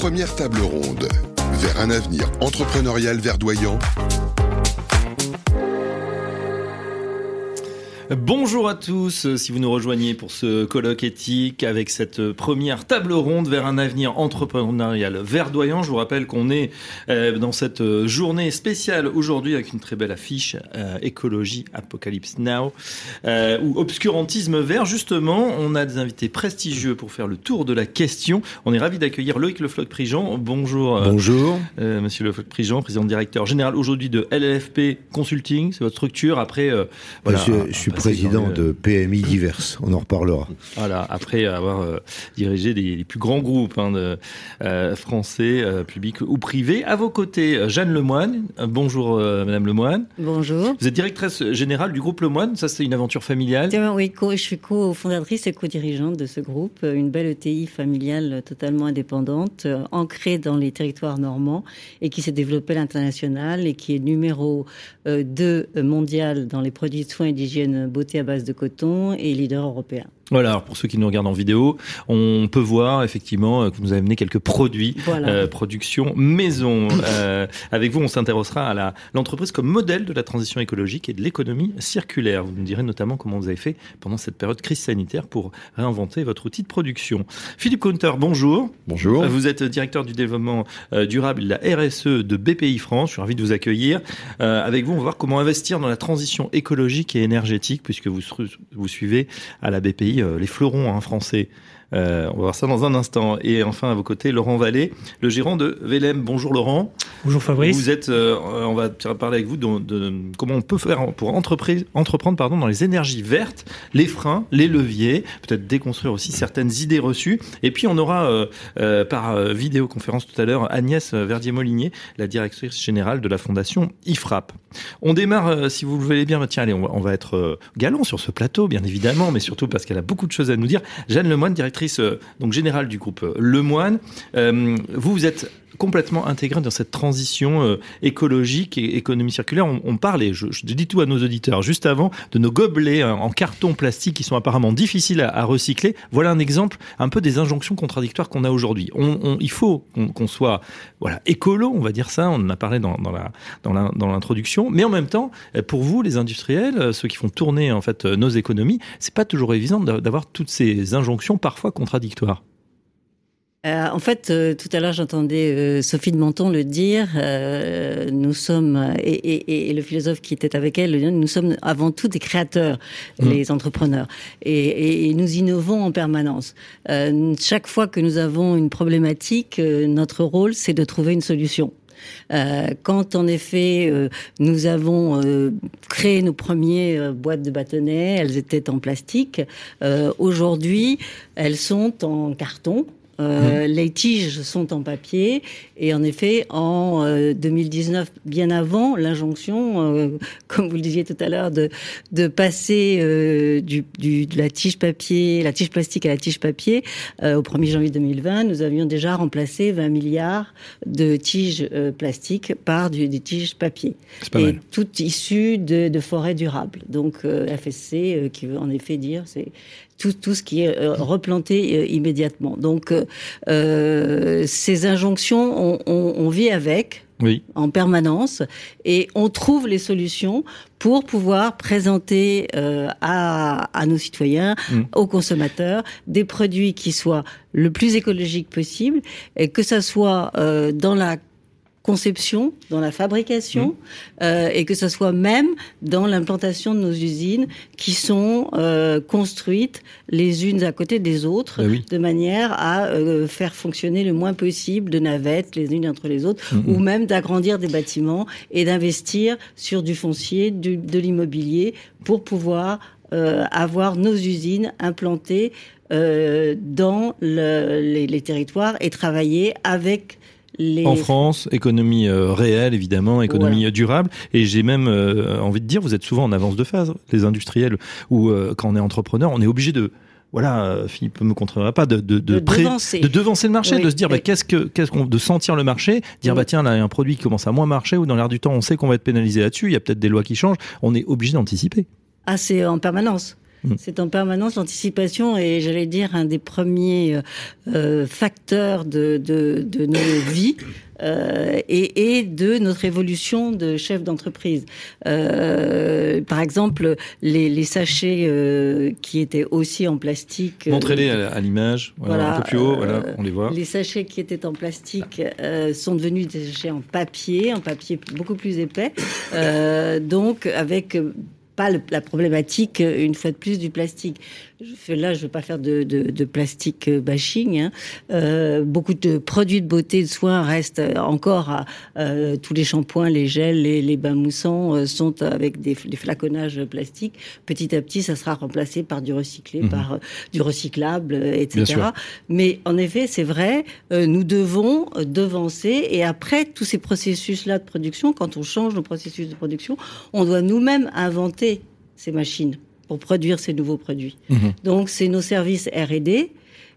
première table ronde. Vers un avenir entrepreneurial verdoyant Bonjour à tous, si vous nous rejoignez pour ce colloque éthique avec cette première table ronde vers un avenir entrepreneurial verdoyant. Je vous rappelle qu'on est euh, dans cette journée spéciale aujourd'hui avec une très belle affiche euh, écologie Apocalypse Now euh, ou obscurantisme vert. Justement, on a des invités prestigieux pour faire le tour de la question. On est ravi d'accueillir Loïc Lefloc-Prigent. Bonjour. Bonjour. Monsieur Lefloc-Prigent, président directeur général aujourd'hui de LLFP Consulting, c'est votre structure. Après, voilà, je, je suis président de PMI diverses. On en reparlera. Voilà, après avoir euh, dirigé les, plus grands groupes hein, de, euh, français, euh, publics ou privés. À vos côtés, Jeanne Lemoine. bonjour, Madame Lemoine. Bonjour. Vous êtes directrice générale du groupe Lemoine. Ça, c'est une aventure familiale. Oui, je suis co-fondatrice et co-dirigeante de ce groupe. Une belle ETI familiale totalement indépendante, ancrée dans les territoires normands et qui s'est développée à l'international et qui est numéro 2 mondial dans les produits de soins et d'hygiène beauté à base de coton et leader européen. Voilà, alors pour ceux qui nous regardent en vidéo, on peut voir effectivement euh, que vous avez amené quelques produits, euh, production maison. Euh, avec vous, on s'intéressera à l'entreprise comme modèle de la transition écologique et de l'économie circulaire. Vous nous direz notamment comment vous avez fait pendant cette période crise sanitaire pour réinventer votre outil de production. Philippe Counter, bonjour. Bonjour. Vous êtes directeur du développement durable de la RSE de BPI France. Je suis ravi de vous accueillir. avec vous, on va voir comment investir dans la transition écologique et énergétique puisque vous, vous suivez à la BPI euh, les fleurons hein, français. Euh, on va voir ça dans un instant. Et enfin, à vos côtés, Laurent Vallée, le gérant de Velem. Bonjour Laurent. Bonjour Fabrice. Vous êtes, euh, on va parler avec vous de, comment on peut faire pour entreprendre pardon, dans les énergies vertes, les freins, les leviers, peut-être déconstruire aussi certaines idées reçues. Et puis on aura par vidéoconférence tout à l'heure Agnès Verdier-Molinier, la directrice générale de la fondation IFRAP. On démarre, si vous le voulez bien, tiens, allez, on va, être galant sur ce plateau, bien évidemment, mais surtout parce qu'elle a beaucoup de choses à nous dire. Jeanne Lemoine, directrice euh, donc générale du groupe euh, Lemoine. Euh, vous, vous êtes complètement intégré dans cette transition euh, écologique et économie circulaire. On, et je, dis tout à nos auditeurs, juste avant, de nos gobelets hein, en carton plastique qui sont apparemment difficiles à, recycler. Voilà un exemple un peu des injonctions contradictoires qu'on a aujourd'hui. Il faut qu'on soit voilà écolo, on va dire ça. On en a parlé dans, dans l'introduction, mais en même temps, pour vous, les industriels, ceux qui font tourner en fait nos économies, c'est pas toujours évident d'avoir toutes ces injonctions parfois contradictoires. Euh, en fait, euh, tout à l'heure, j'entendais euh, Sophie de Menton le dire. Euh, nous sommes, et, et, et, le philosophe qui était avec elle, nous sommes avant tout des créateurs, mmh. les entrepreneurs, et, et, nous innovons en permanence. Euh, chaque fois que nous avons une problématique, notre rôle, c'est de trouver une solution. Euh, quand en effet euh, nous avons euh, créé nos premières boîtes de bâtonnets, elles étaient en plastique. Aujourd'hui, elles sont en carton. Euh, mmh. Les tiges sont en papier et en effet, en euh, 2019, bien avant l'injonction, euh, comme vous le disiez tout à l'heure, de, de passer euh, du, du, de la tige papier, la tige plastique à la tige papier, euh, au 1er janvier 2020, nous avions déjà remplacé 20 milliards de tiges plastiques par du, des tiges papier. Et mal. tout issu de, de forêts durables. Donc FSC, qui veut en effet dire, c'est tout, tout ce qui est euh, replanté euh, immédiatement. Donc, euh, ces injonctions, on, on, on vit avec. Oui. en permanence et on trouve les solutions pour pouvoir présenter euh, à, à, nos citoyens, mmh. aux consommateurs, des produits qui soient le plus écologiques possible et que ça soit euh, dans la conception, dans la fabrication, mmh. euh, et que ce soit même dans l'implantation de nos usines qui sont euh, construites les unes à côté des autres, oui. de manière à euh, faire fonctionner le moins possible de navettes les unes entre les autres, mmh. ou même d'agrandir des bâtiments et d'investir sur du foncier, du, de l'immobilier, pour pouvoir avoir nos usines implantées dans le, les, les territoires et travailler avec les... En France, économie euh, réelle, évidemment, économie voilà. durable. Et j'ai même euh, envie de dire, vous êtes souvent en avance de phase, les industriels, ou euh, quand on est entrepreneur, on est obligé de voilà, euh, Philippe me contrôlera pas, de, de, de, de, pré, devancer. de devancer le marché, oui. de se dire bah, qu'est-ce que, qu'est-ce qu'on, de sentir le marché, dire oui. bah tiens là il y a un produit qui commence à moins marcher ou dans l'air du temps on sait qu'on va être pénalisé là-dessus, il y a peut-être des lois qui changent, on est obligé d'anticiper. Ah c'est en permanence. Mm. C'est en permanence l'anticipation et j'allais dire un des premiers euh, euh, facteurs de, de, de, nos vies. Euh, et, et, de notre évolution de chef d'entreprise. Euh, par exemple, les, les sachets euh, qui étaient aussi en plastique. Montrez-les à, l'image, voilà, un peu plus haut, voilà, on les voit. Les sachets qui étaient en plastique sont devenus des sachets en papier, en papier beaucoup plus épais, donc avec la problématique, une fois de plus, du plastique. Là, je ne veux pas faire de, de, de plastique euh, bashing. Hein. Euh, beaucoup de produits de beauté, de soins restent encore euh, tous les shampoings, les gels, les, les bains moussants euh, sont avec des, des, flaconnages plastiques. Petit à petit, ça sera remplacé par du recyclé, mhm. par du recyclable, etc. Mais en effet, c'est vrai, nous devons devancer et après tous ces processus-là de production, quand on change nos processus de production, on doit nous-mêmes inventer ces machines pour produire ces nouveaux produits. Mhm. Donc, c'est nos services R&D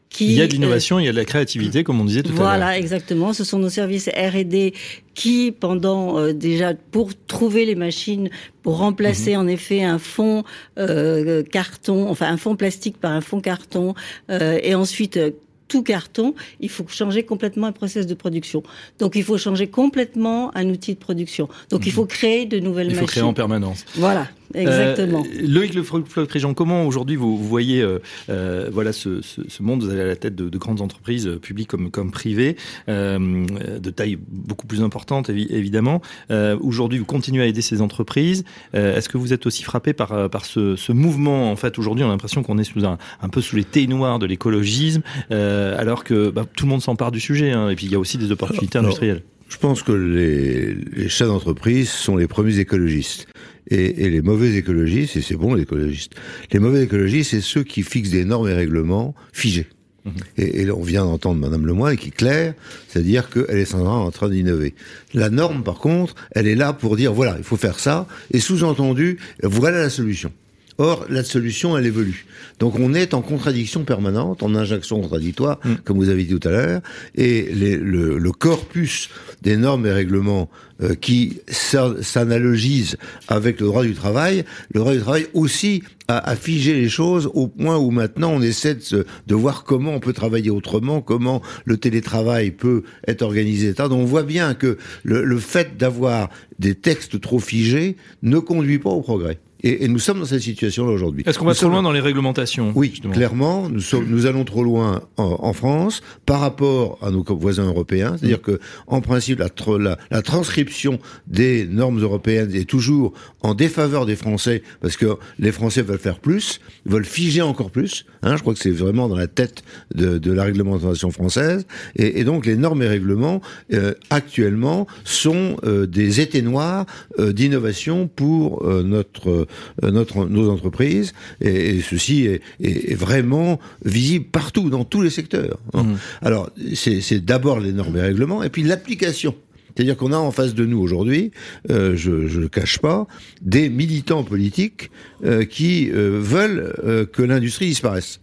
qui... Il y a de l'innovation, il y a de la créativité, comme on disait tout à l'heure. Voilà, exactement. Ce sont nos services R&D qui, pendant euh, déjà, pour trouver les machines, pour remplacer mhm. en effet un fond euh, carton, enfin un fond plastique par un fond carton, euh, et ensuite tout carton, il faut changer complètement un process de production. Donc il faut changer complètement un outil de production. Donc il faut créer de nouvelles machines. Il faut créer en permanence. Voilà. Exactement. Euh, Loïc Le Floch-Préjean, comment aujourd'hui vous, voyez euh, euh, voilà ce, ce, ce, monde Vous allez à la tête de, de grandes entreprises, euh, publiques comme, comme privées, euh, de taille beaucoup plus importante évidemment. Euh, aujourd'hui, vous continuez à aider ces entreprises. Est-ce que vous êtes aussi frappé par, par ce, ce mouvement? En fait, aujourd'hui, on a l'impression qu'on est sous un, un, peu sous les thés noirs de l'écologisme, alors que bah, tout le monde s'empare du sujet. Hein, et puis, il y a aussi des opportunités alors, industrielles. Alors, je pense que les, les chefs d'entreprise sont les premiers écologistes. Et, et, les mauvais écologistes, et c'est bon les écologistes, les mauvais écologistes, c'est ceux qui fixent des normes et règlements figés. Mmh. Et, et, on vient d'entendre Madame Lemoyne qui est claire, c'est-à-dire qu'elle est en train d'innover. La norme, par contre, elle est là pour dire voilà, il faut faire ça, et sous-entendu, voilà la solution. Or, la solution, elle évolue. Donc, on est en contradiction permanente, en injonction contradictoire, mmh. comme vous avez dit tout à l'heure, et les, le, le, corpus des normes et règlements euh, qui s'analogisent avec le droit du travail, le droit du travail aussi a, figé les choses au point où maintenant on essaie de, voir comment on peut travailler autrement, comment le télétravail peut être organisé. Donc, on voit bien que le fait d'avoir des textes trop figés ne conduit pas au progrès. Et, et, nous sommes dans cette situation-là aujourd'hui. Est-ce qu'on va trop loin dans les réglementations Oui, justement. clairement, nous, sommes, nous allons trop loin en, en, France par rapport à nos voisins européens. C'est-à-dire mmh. que, en principe, la, la, la, transcription des normes européennes est toujours en défaveur des Français parce que les Français veulent faire plus, veulent figer encore plus. Hein, je crois que c'est vraiment dans la tête de, de la réglementation française. Et, et, donc, les normes et règlements euh, actuellement sont euh, des étés noirs euh, d'innovation pour euh, notre euh, notre, nos entreprises, et, et ceci est, est, est, vraiment visible partout, dans tous les secteurs. Hein. Mmh. Alors, c'est d'abord les normes et règlements, et puis l'application. C'est-à-dire qu'on a en face de nous aujourd'hui, euh, je ne le cache pas, des militants politiques euh, qui euh, veulent euh, que l'industrie disparaisse.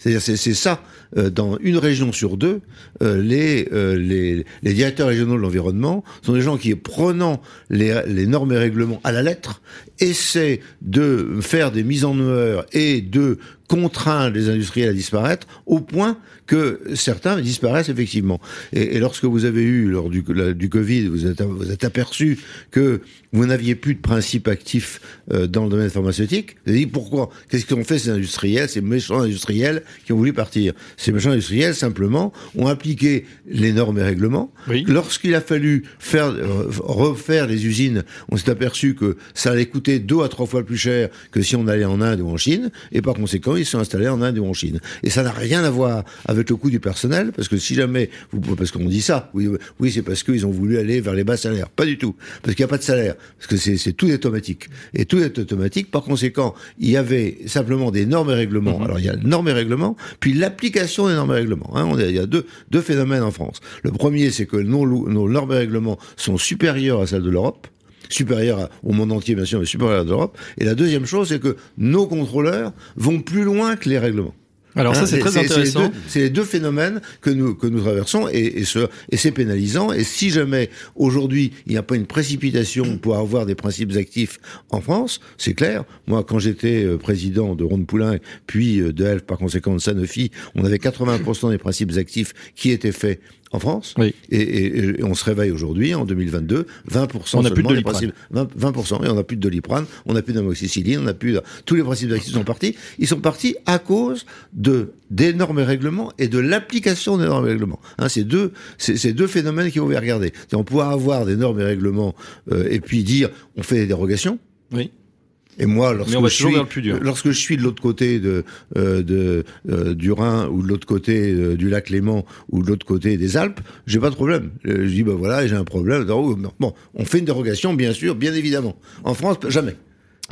C'est-à-dire c'est ça euh, dans une région sur deux, euh, les, euh, les, les directeurs régionaux de l'environnement sont des gens qui, prenant les, les normes et règlements à la lettre, essaient de faire des mises en œuvre et de contraindre les industriels à disparaître au point que certains disparaissent effectivement. Et, et lorsque vous avez eu, lors du, la, du Covid, vous êtes, vous êtes aperçu que vous n'aviez plus de principes actifs euh, dans le domaine pharmaceutique, vous avez dit pourquoi? Qu'est-ce qu'ont fait ces industriels, ces méchants industriels qui ont voulu partir? Ces méchants industriels, simplement, ont appliqué les normes et règlements. Oui. Lorsqu'il a fallu faire euh, refaire les usines, on s'est aperçu que ça allait coûter deux à trois fois plus cher que si on allait en Inde ou en Chine, et par conséquent, ils sont installés en Inde ou en Chine. Et ça n'a rien à voir avec le coût du personnel, parce que si jamais, vous, parce qu'on dit ça, oui, oui c'est parce qu'ils ont voulu aller vers les bas salaires. Pas du tout, parce qu'il n'y a pas de salaire, parce que c'est tout est automatique. Et tout est automatique, par conséquent, il y avait simplement des normes et règlements. Mmh. Alors il y a normes et règlements, puis l'application des normes et règlements. Hein, on a, il y a deux, deux phénomènes en France. Le premier, c'est que nos, nos normes et règlements sont supérieurs à celles de l'Europe supérieur au monde entier, bien sûr, mais supérieur à l'Europe. Et la deuxième chose, c'est que nos contrôleurs vont plus loin que les règlements. Alors ça, Hein, c'est très intéressant. C'est les deux phénomènes que nous que nous traversons et, et, ce- et c'est pénalisant. Et si jamais aujourd'hui il n'y a pas une précipitation pour avoir des principes actifs en France, c'est clair. Moi, quand j'étais euh, président de Ronde Poulain, puis euh, de Elf, par conséquent de Sanofi, on avait 80% des principes actifs qui étaient faits en France. Oui. Et, et- et on se réveille aujourd'hui, en 2022, 20% On n'a plus de Doliprane. principes 20%, 20% et on n'a plus de doliprane, on n'a plus d'amoxicilline, on n'a plus de- tous les principes actifs sont partis. Ils sont partis à cause de des normes et règlements et de l'application des normes et règlements. Hein, c'est deux, c'est deux phénomènes qu'il faut regarder. On pourra avoir des normes et règlements euh, et puis dire on fait des dérogations. Oui. Et moi, lorsque je suis, lorsque je de l'autre côté de, euh, de euh, du Rhin ou de l'autre côté euh, du lac Léman ou de l'autre côté des Alpes, j'ai pas de problème. Je dis bah voilà, j'ai un problème. Oh, Bon, on fait une dérogation, bien sûr, bien évidemment. En France, jamais.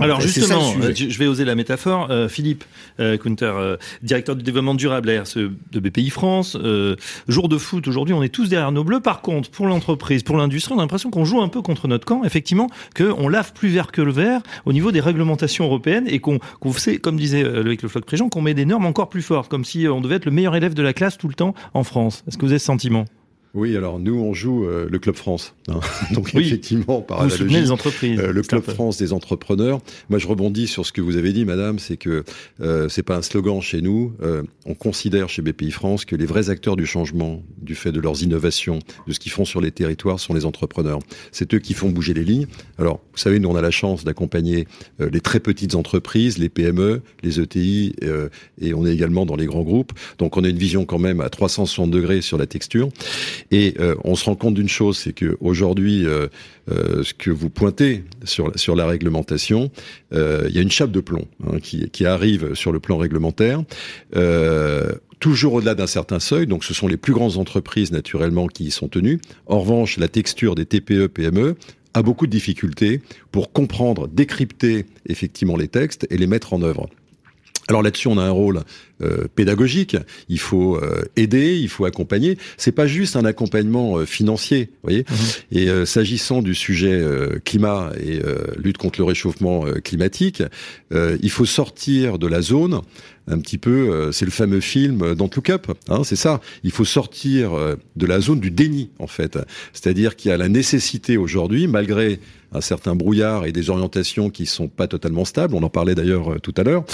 Alors justement, euh, je vais oser la métaphore. Euh, Philippe euh, Kunter, euh, directeur du développement durable à RSE de BPI France. euh, jour de foot aujourd'hui, on est tous derrière nos bleus. Par contre, pour l'entreprise, pour l'industrie, on a l'impression qu'on joue un peu contre notre camp. Effectivement, qu'on lave plus vert que le vert au niveau des réglementations européennes et qu'on, qu'on sait, comme disait Loïc Le Floch-Préjean, qu'on met des normes encore plus fortes, comme si on devait être le meilleur élève de la classe tout le temps en France. Est-ce que vous avez ce sentiment? Oui, alors nous, on joue euh, le Club France. hein. Donc Oui. effectivement, par Vous analogie, les entreprises euh, le Club. France des entrepreneurs. Moi, je rebondis sur ce que vous avez dit, madame, c'est que euh, c'est pas un slogan chez nous. Euh, on considère chez BPI France que les vrais acteurs du changement, du fait de leurs innovations, de ce qu'ils font sur les territoires, sont les entrepreneurs. C'est eux qui font bouger les lignes. Alors, vous savez, nous, on a la chance d'accompagner euh, les très petites entreprises, les PME, les ETI, euh, et on est également dans les grands groupes. Donc, on a une vision quand même à 360 degrés sur la texture. Et euh, on se rend compte d'une chose, c'est que aujourd'hui, euh, euh, ce que vous pointez sur, sur la réglementation, il y a une chape de plomb hein, qui, qui arrive sur le plan réglementaire. Toujours au-delà d'un certain seuil, donc ce sont les plus grandes entreprises naturellement qui y sont tenues. En revanche, la texture des TPE, PME a beaucoup de difficultés pour comprendre, décrypter effectivement les textes et les mettre en œuvre. Alors là-dessus, on a un rôle euh, pédagogique. Il faut euh, aider, il faut accompagner. C'est pas juste un accompagnement euh, financier, vous voyez. Et euh, s'agissant du sujet euh, climat et euh, lutte contre le réchauffement euh, climatique, euh, il faut sortir de la zone un petit peu. euh, c'est le fameux film Don't Look Up. Hein, c'est ça. Il faut sortir euh, de la zone du déni, en fait. C'est-à-dire qu'il y a la nécessité aujourd'hui, malgré un certain brouillard et des orientations qui sont pas totalement stables, on en parlait d'ailleurs euh, tout à l'heure,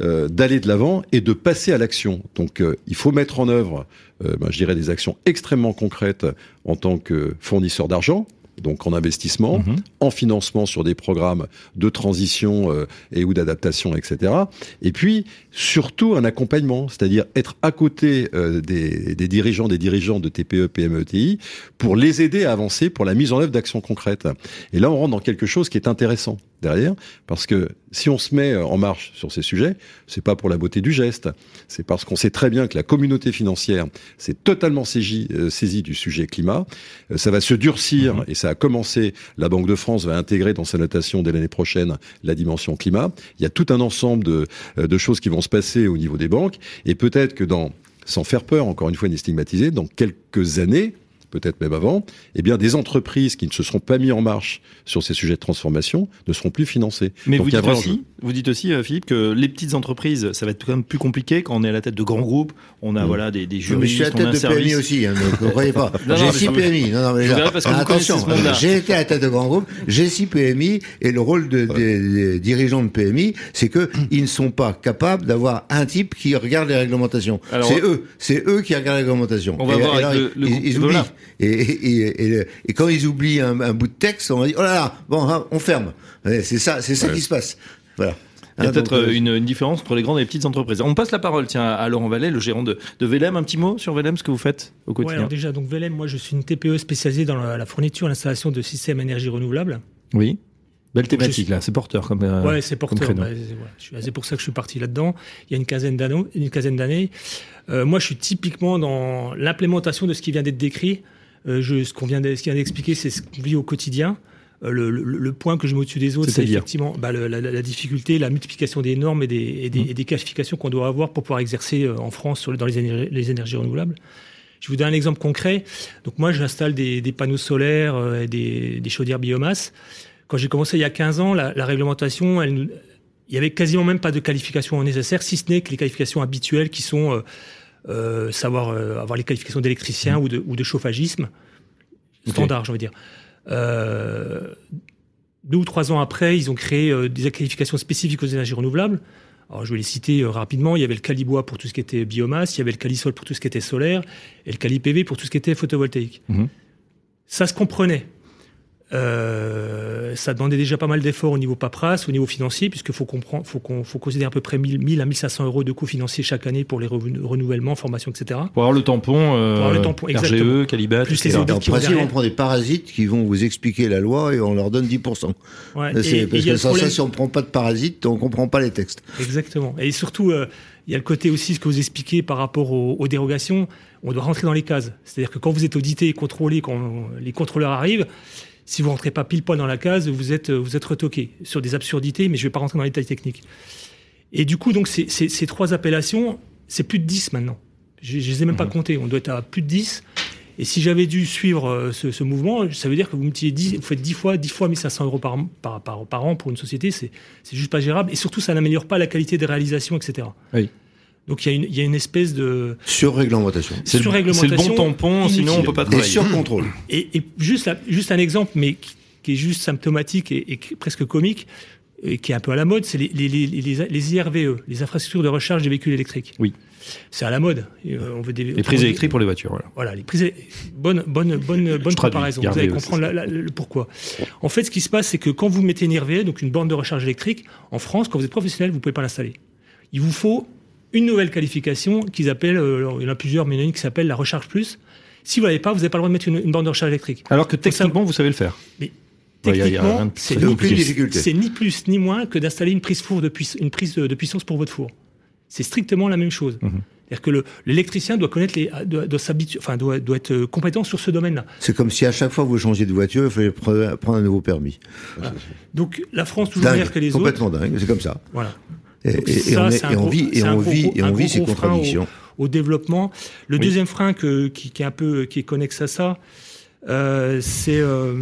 euh, d'aller de l'avant et de passer à l'action. Donc euh, il faut mettre en œuvre, euh, ben, je dirais, des actions extrêmement concrètes en tant que fournisseur d'argent, donc en investissement, Mhm. en financement sur des programmes de transition euh, et ou d'adaptation, etc. Et puis surtout un accompagnement, c'est-à-dire être à côté euh, des, des dirigeants, des dirigeants de TPE, PME, TI, pour les aider à avancer pour la mise en œuvre d'actions concrètes. Et là, on rentre dans quelque chose qui est intéressant derrière, parce que si on se met euh, en marche sur ces sujets, c'est pas pour la beauté du geste, c'est parce qu'on sait très bien que la communauté financière s'est totalement saisie, euh, saisie du sujet climat. Euh, ça va se durcir Mhm. et ça a commencé. La Banque de France va intégrer dans sa notation dès l'année prochaine la dimension climat. Il y a tout un ensemble de, de choses qui vont se passer au niveau des banques et peut-être que dans, sans faire peur, encore une fois, ni stigmatiser, dans quelques années, peut-être même avant, eh bien, des entreprises qui ne se seront pas mis en marche sur ces sujets de transformation ne seront plus financées. Mais Donc, vous dites, aussi, vous dites aussi, Philippe, que les petites entreprises, ça va être quand même plus compliqué quand on est à la tête de grands groupes. On a Mm. voilà des, des mais je juristes, suis à la on a un tête de service. PMI aussi, hein, ne croyez pas. J'ai six PMI. Non, non, mais je là, verrai parce que vous attention, j'ai été à la tête de grand groupe, j'ai six PMI, et le rôle de- des, des dirigeants de PMI, c'est que ils ne sont pas capables d'avoir un type qui regarde les réglementations. C'est eux, c'est eux qui regardent les réglementations. On va et, voir et avec alors, le- le ils, groupe- ils oublient. voilà. Et, et, et, et- et quand ils oublient un, un bout de texte, on va dire oh là là, bon, hein, on ferme. C'est ça, c'est ça Ouais. qui se passe. Voilà. Il y a Hein, peut-être donc, euh, euh, une, une différence entre les grandes et les petites entreprises. On passe la parole, tiens, à Laurent Vallet, le gérant de, de Velem. Un petit mot sur Velem, ce que vous faites au Ouais, quotidien. alors déjà, donc Velem, moi je suis une TPE spécialisée dans la, la fourniture et l'installation de systèmes énergie renouvelable. oui. Belle thématique suis- là, c'est porteur comme. euh, ouais, c'est porteur. bah, c'est pour ça que je suis parti là-dedans. Il y a une quinzaine d'années. Une quinzaine d'années. Euh, moi, je suis typiquement dans l'implémentation de ce qui vient d'être décrit. Euh, je, ce qu'on vient d'expliquer, c'est ce qu'on vit au quotidien. Euh, le, le- le point que je mets au-dessus des autres, c'est effectivement bah, le- la, la difficulté, la multiplication des normes et des, et des, Mmh. et des qualifications qu'on doit avoir pour pouvoir exercer en France sur, dans les énergies, les énergies renouvelables. Je vous donne un exemple concret. Donc moi, j'installe des, des panneaux solaires et des, des chaudières biomasse. Quand j'ai commencé il y a 15 ans, la, la réglementation, elle, il y avait quasiment même pas de qualifications nécessaires, si ce n'est que les qualifications habituelles qui sont euh, euh, savoir euh, avoir les qualifications d'électricien ou, de, ou de chauffagisme standard, j'ai envie de dire. Deux ou trois ans après, ils ont créé des qualifications spécifiques aux énergies renouvelables. Alors, je vais les citer rapidement. Il y avait le Calibois pour tout ce qui était biomasse, il y avait le Calisol pour tout ce qui était solaire, et le Cali-PV pour tout ce qui était photovoltaïque. Mhm. Ça se comprenait. Euh, ça demandait déjà pas mal d'efforts au niveau paperasse, au niveau financier, puisqu'il faut comprendre, faut qu'on, faut considérer à peu près 1000, 1000 à 1500 euros de coûts financiers chaque année pour les renouvellements, formations, etc. Pour avoir le tampon, euh, avoir le tampon. RGE, Calibat, Plus etc. les audits En principe, on prend des parasites qui vont vous expliquer la loi et on leur donne 10%. Ouais. C'est- Et- et parce que sans problème- ça, si on ne prend pas de parasites, on ne comprend pas les textes. Exactement. Et surtout, euh, il y a le côté aussi, ce que vous expliquez par rapport aux, aux dérogations, on doit rentrer dans les cases. C'est-à-dire que quand vous êtes audité et contrôlé, quand les contrôleurs arrivent, si vous rentrez pas pile poil dans la case, vous êtes, vous êtes retoqué sur des absurdités, mais je vais pas rentrer dans les détails techniques. Et du coup, donc, ces, ces- ces trois appellations, c'est plus de 10 maintenant. Je, je les ai même pas comptés. On doit être à plus de 10. Et si j'avais dû suivre euh, ce, ce mouvement, ça veut dire que vous, multipliez 10, vous faites 10 fois, 10 fois 1500 euros par, par, par, par an pour une société, c'est c'est juste pas gérable. Et surtout, ça n'améliore pas la qualité des réalisations, etc. Oui. Donc il y, a une- il y a une espèce de Sur-réglementation. C'est le, c'est le surréglementation bon tampon, sinon on inutile. peut pas Et travailler. sur-contrôle. et, et juste, la- juste un exemple, mais qui, qui est juste symptomatique et, et presque comique, et qui est un peu à la mode, c'est les, les, les, les- les IRVE, les infrastructures de recharge des véhicules électriques. Oui. C'est à la mode. Et, euh, on veut des, Les prises électriques pour les voitures, voilà. Voilà, les prises. Bonne, bonne, bonne, bonne comparaison. IRVE, Vous allez comprendre la- la- le pourquoi. En fait, ce qui se passe, c'est que quand vous mettez une IRVE, donc une borne de recharge électrique, en France, quand vous êtes professionnel, vous pouvez pas l'installer. Il vous faut une nouvelle qualification qu'ils appellent, euh, il y en a plusieurs, mais il y en a une qui s'appelle la recharge plus. Si vous l'avez pas, vous n'avez pas le droit de mettre une, une borne de recharge électrique. Alors que techniquement, vous savez le faire. Mais techniquement, rien de c'est ni, plus- difficulté. c'est ni plus ni moins que d'installer une prise four de une prise de, de puissance pour votre four. C'est strictement la même chose. Mhm. C'est-à-dire que le- l'électricien doit connaître les, doit, doit s'habituer, enfin doit, doit être euh, compétent sur ce domaine-là. C'est comme si à chaque fois que vous changez de voiture, il fallait pre- prendre un nouveau permis. Donc la France toujours meilleure que les autres. complètement dingue, c'est comme ça. Voilà. Et, Donc et- et ça, on, est- et on gros- vit, et on vit, et on vit ces au- contradictions. Au développement. Le Oui. deuxième frein que, qui, qui est un peu qui est connexe à ça, euh, c'est euh,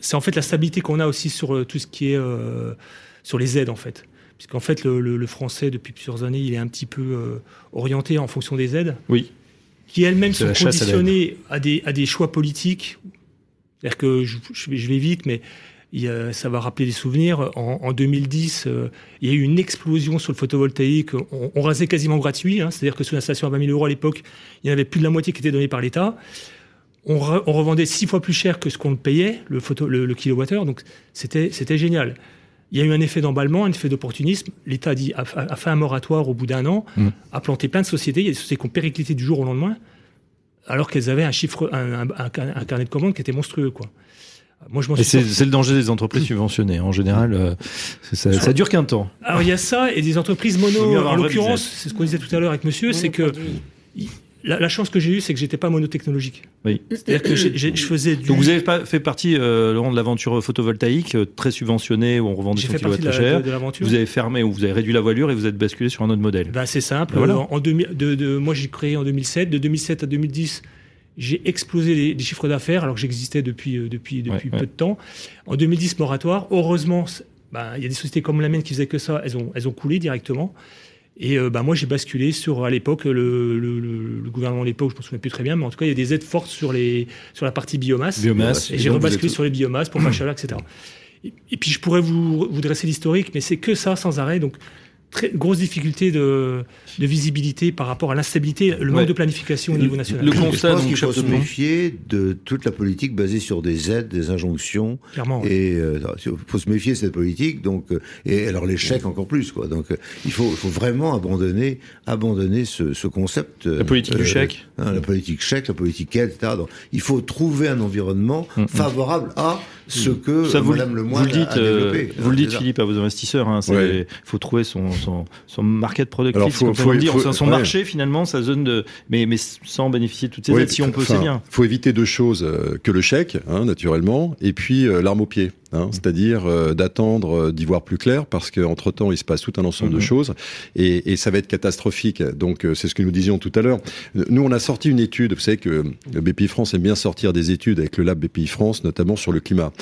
c'est en fait la stabilité qu'on a aussi sur euh, tout ce qui est euh, sur les aides en fait. Puisqu'en fait le, le- le français depuis plusieurs années il est un petit peu orienté en fonction des aides, Oui. qui elles-mêmes sont à conditionnées à, des, à des choix politiques. C'est-à-dire que je, je vais- vite, mais a- ça va rappeler des souvenirs. En, en 2010, euh, il y a eu une explosion sur le photovoltaïque. On, on rasait quasiment gratuit. hein. C'est-à-dire que sur une installation à 20 000 euros à l'époque, il y en avait plus de la moitié qui était donnée par l'État. On, re- on revendait six fois plus cher que ce qu'on payait, le, photo, le, le kilowattheure. Donc c'était génial. Il y a eu un effet d'emballement, un effet d'opportunisme. L'État a, dit- a, a fait un moratoire au bout d'un an, Mm. a planté plein de sociétés. Il y a des sociétés qui ont périclité du jour au lendemain, alors qu'elles avaient un chiffre, un, un- un- un carnet de commandes qui était monstrueux, quoi. Moi, je m'en Et suis c'est le danger des entreprises subventionnées. En général, euh, ça, ça dure qu'un temps. Alors il y a ça et des entreprises mono. En l'occurrence, c'est ce qu'on disait tout à l'heure avec Monsieur, c'est que la, la chance que j'ai eue, c'est que j'étais pas monotechnologique. Oui. C'est-à-dire que je faisais du. Donc vous avez pas fait partie, euh, Laurent, de l'aventure photovoltaïque euh, très subventionnée où on revendait son kilowatt la- cher. de- de l'aventure. Vous avez fermé ou vous avez réduit la voilure et vous êtes basculé sur un autre modèle. Ben, c'est simple. Voilà. En, en 2000 de, de- moi, j'ai créé en 2007. De 2007 à 2010, j'ai explosé les, les chiffres d'affaires alors que j'existais depuis, euh, depuis, depuis Ouais, peu ouais. de temps. En 2010, moratoire. Heureusement, ben, il y a des sociétés comme la mienne qui faisaient que ça. Elles ont, elles ont coulé directement. Et euh, ben, moi, j'ai basculé sur, à l'époque, le, le- le- le gouvernement de l'époque, je me souviens plus très bien, mais en tout cas, il y a des aides fortes sur, les, sur la partie biomasse. Biomasse. Et j'ai rebasculé êtes- sur les biomasses pour pas chaleur, etc. Et, et puis je pourrais vous, vous dresser l'historique, mais c'est que ça sans arrêt. Donc très grosse difficulté de, de visibilité par rapport à l'instabilité, le manque Ouais. de planification au niveau national. Le Je constat, pense donc, qu'il faut se méfier de toute la politique basée sur des aides, des injonctions. Clairement. ouais. Et euh, il faut se méfier de cette politique. Donc, euh, et alors les chèques encore plus. Quoi. Donc, euh, il faut, il faut vraiment abandonner, abandonner ce, ce concept. La politique du chèque. hein, la politique chèque, la politique aide, etc. Donc, il faut trouver un environnement Mm, mm. favorable à ce que Ça, vous, Madame vous le dites, a, a développé. vous le dites. Philippe, à vos investisseurs. Il hein, Ouais. faut trouver son, son, son market Alors, faut- comme faut- faut- son, ouais. marché finalement, sa zone de, mais, mais sans bénéficier de toutes ces aides. Si on peut, c'est bien. faut éviter deux choses euh, que le chèque, hein, naturellement, et puis euh, l'arme au pied. Hein, c'est-à-dire euh, d'attendre euh, d'y voir plus clair, parce qu'entre temps, il se passe tout un ensemble de Mhm. choses, et, et ça va être catastrophique. Donc, euh, c'est ce que nous disions tout à l'heure. Nous, on a sorti une étude. Vous savez que le BPI France aime bien sortir des études avec le lab BPI France, notamment sur le climat,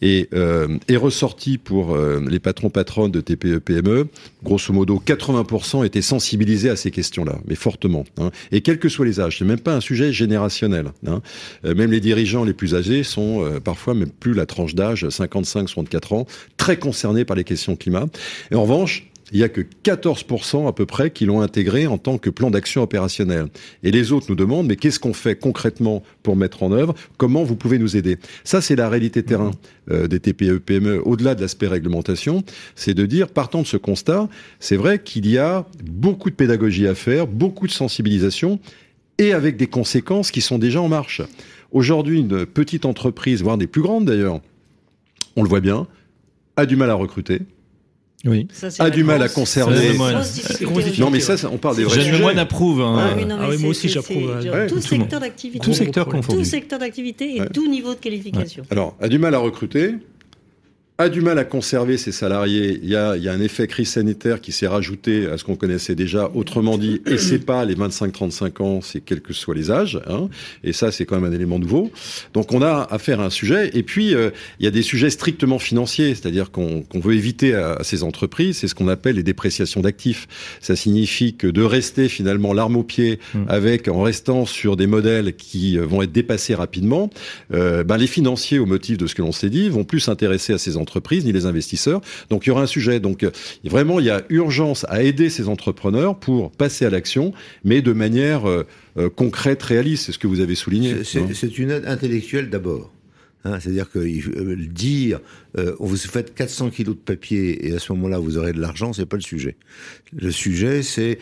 et euh, est ressorti pour les patrons patronnes de TPE PME, grosso modo, 80% étaient sensibilisés à ces questions-là, mais fortement. hein. Et quels que soient les âges, c'est même pas un sujet générationnel. hein. Même les dirigeants les plus âgés sont parfois même plus la tranche d'âge 55-64 ans, très concernés par les questions climat. Et en revanche, il y a que 14% à peu près qui l'ont intégré en tant que plan d'action opérationnel. Et les autres nous demandent, mais qu'est-ce qu'on fait concrètement pour mettre en œuvre? Comment vous pouvez nous aider? Ça, c'est la réalité terrain euh, des TPE, PME, au-delà de l'aspect réglementation, c'est de dire, partant de ce constat, c'est vrai qu'il y a beaucoup de pédagogie à faire, beaucoup de sensibilisation, et avec des conséquences qui sont déjà en marche. Aujourd'hui, une petite entreprise, voire des plus grandes d'ailleurs, on le voit bien, a du mal à recruter, Oui. Ça, a du mal à moine. aujourd'hui. Non, mais ça, ça, on parle des vrais sujets. Lemoine approuve. hein. Ah oui, non, Ah oui, moi aussi, j'approuve, ouais. tout secteur d'activité. Tout secteur confondu. Tout secteur d'activité et Ouais. tout niveau de qualification. Alors, a du mal à recruter, a du mal à conserver ses salariés. Il y a, il y a un effet crise sanitaire qui s'est rajouté à ce qu'on connaissait déjà. Autrement dit, et c'est pas les 25-35 ans, c'est quels que soient les âges. Hein, et ça, c'est quand même un élément nouveau. Donc, on a affaire à un sujet. Et puis, euh, il y a des sujets strictement financiers, c'est-à-dire qu'on qu'on veut éviter à, à ces entreprises. C'est ce qu'on appelle les dépréciations d'actifs. Ça signifie que de rester finalement l'arme au pied, Mm. avec en restant sur des modèles qui euh, vont être dépassés rapidement, euh, ben, les financiers, au motif de ce que l'on s'est dit, vont plus s'intéresser à ces entreprises ni les investisseurs. Donc il y aura un sujet. Donc euh, vraiment, il y a urgence à aider ces entrepreneurs pour passer à l'action, mais de manière euh, euh, concrète, réaliste. C'est ce que vous avez souligné. C'est- une aide intellectuelle d'abord. Hein, C'est-à-dire que euh, dire, euh, vous faites 400 kilos de papier et à ce moment-là vous aurez de l'argent, c'est pas le sujet. Le sujet, c'est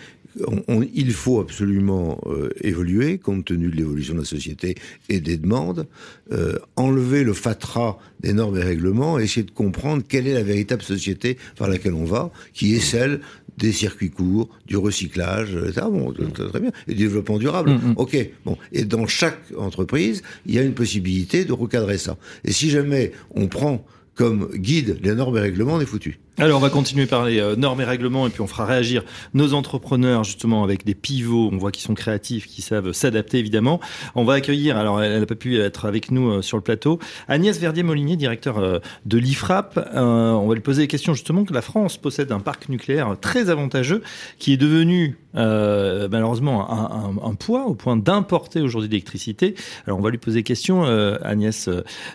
on- on- il faut absolument euh, évoluer compte tenu de l'évolution de la société et des demandes, euh, enlever le fatras des normes et règlements, et essayer de comprendre quelle est la véritable société par laquelle on va, qui est celle des circuits courts, du recyclage, etc. Bon, très bien, et du développement durable. Mm, mm. Ok, bon, et dans chaque entreprise, il y a une possibilité de recadrer ça. Et si jamais on prend comme guide les normes et règlements, on est foutu. Alors, on va continuer par les euh, normes et règlements et puis on fera réagir nos entrepreneurs justement avec des pivots. On voit qu'ils sont créatifs, qui savent s'adapter évidemment. On va accueillir, alors elle n'a pas pu être avec nous euh, sur le plateau, Agnès Verdier-Molinier, directeur euh, de l'IFRAP. On va lui poser des questions justement que la France possède un parc nucléaire très avantageux qui est devenu malheureusement un, poids au point d'importer aujourd'hui l'électricité. Alors, on va lui poser des questions, Agnès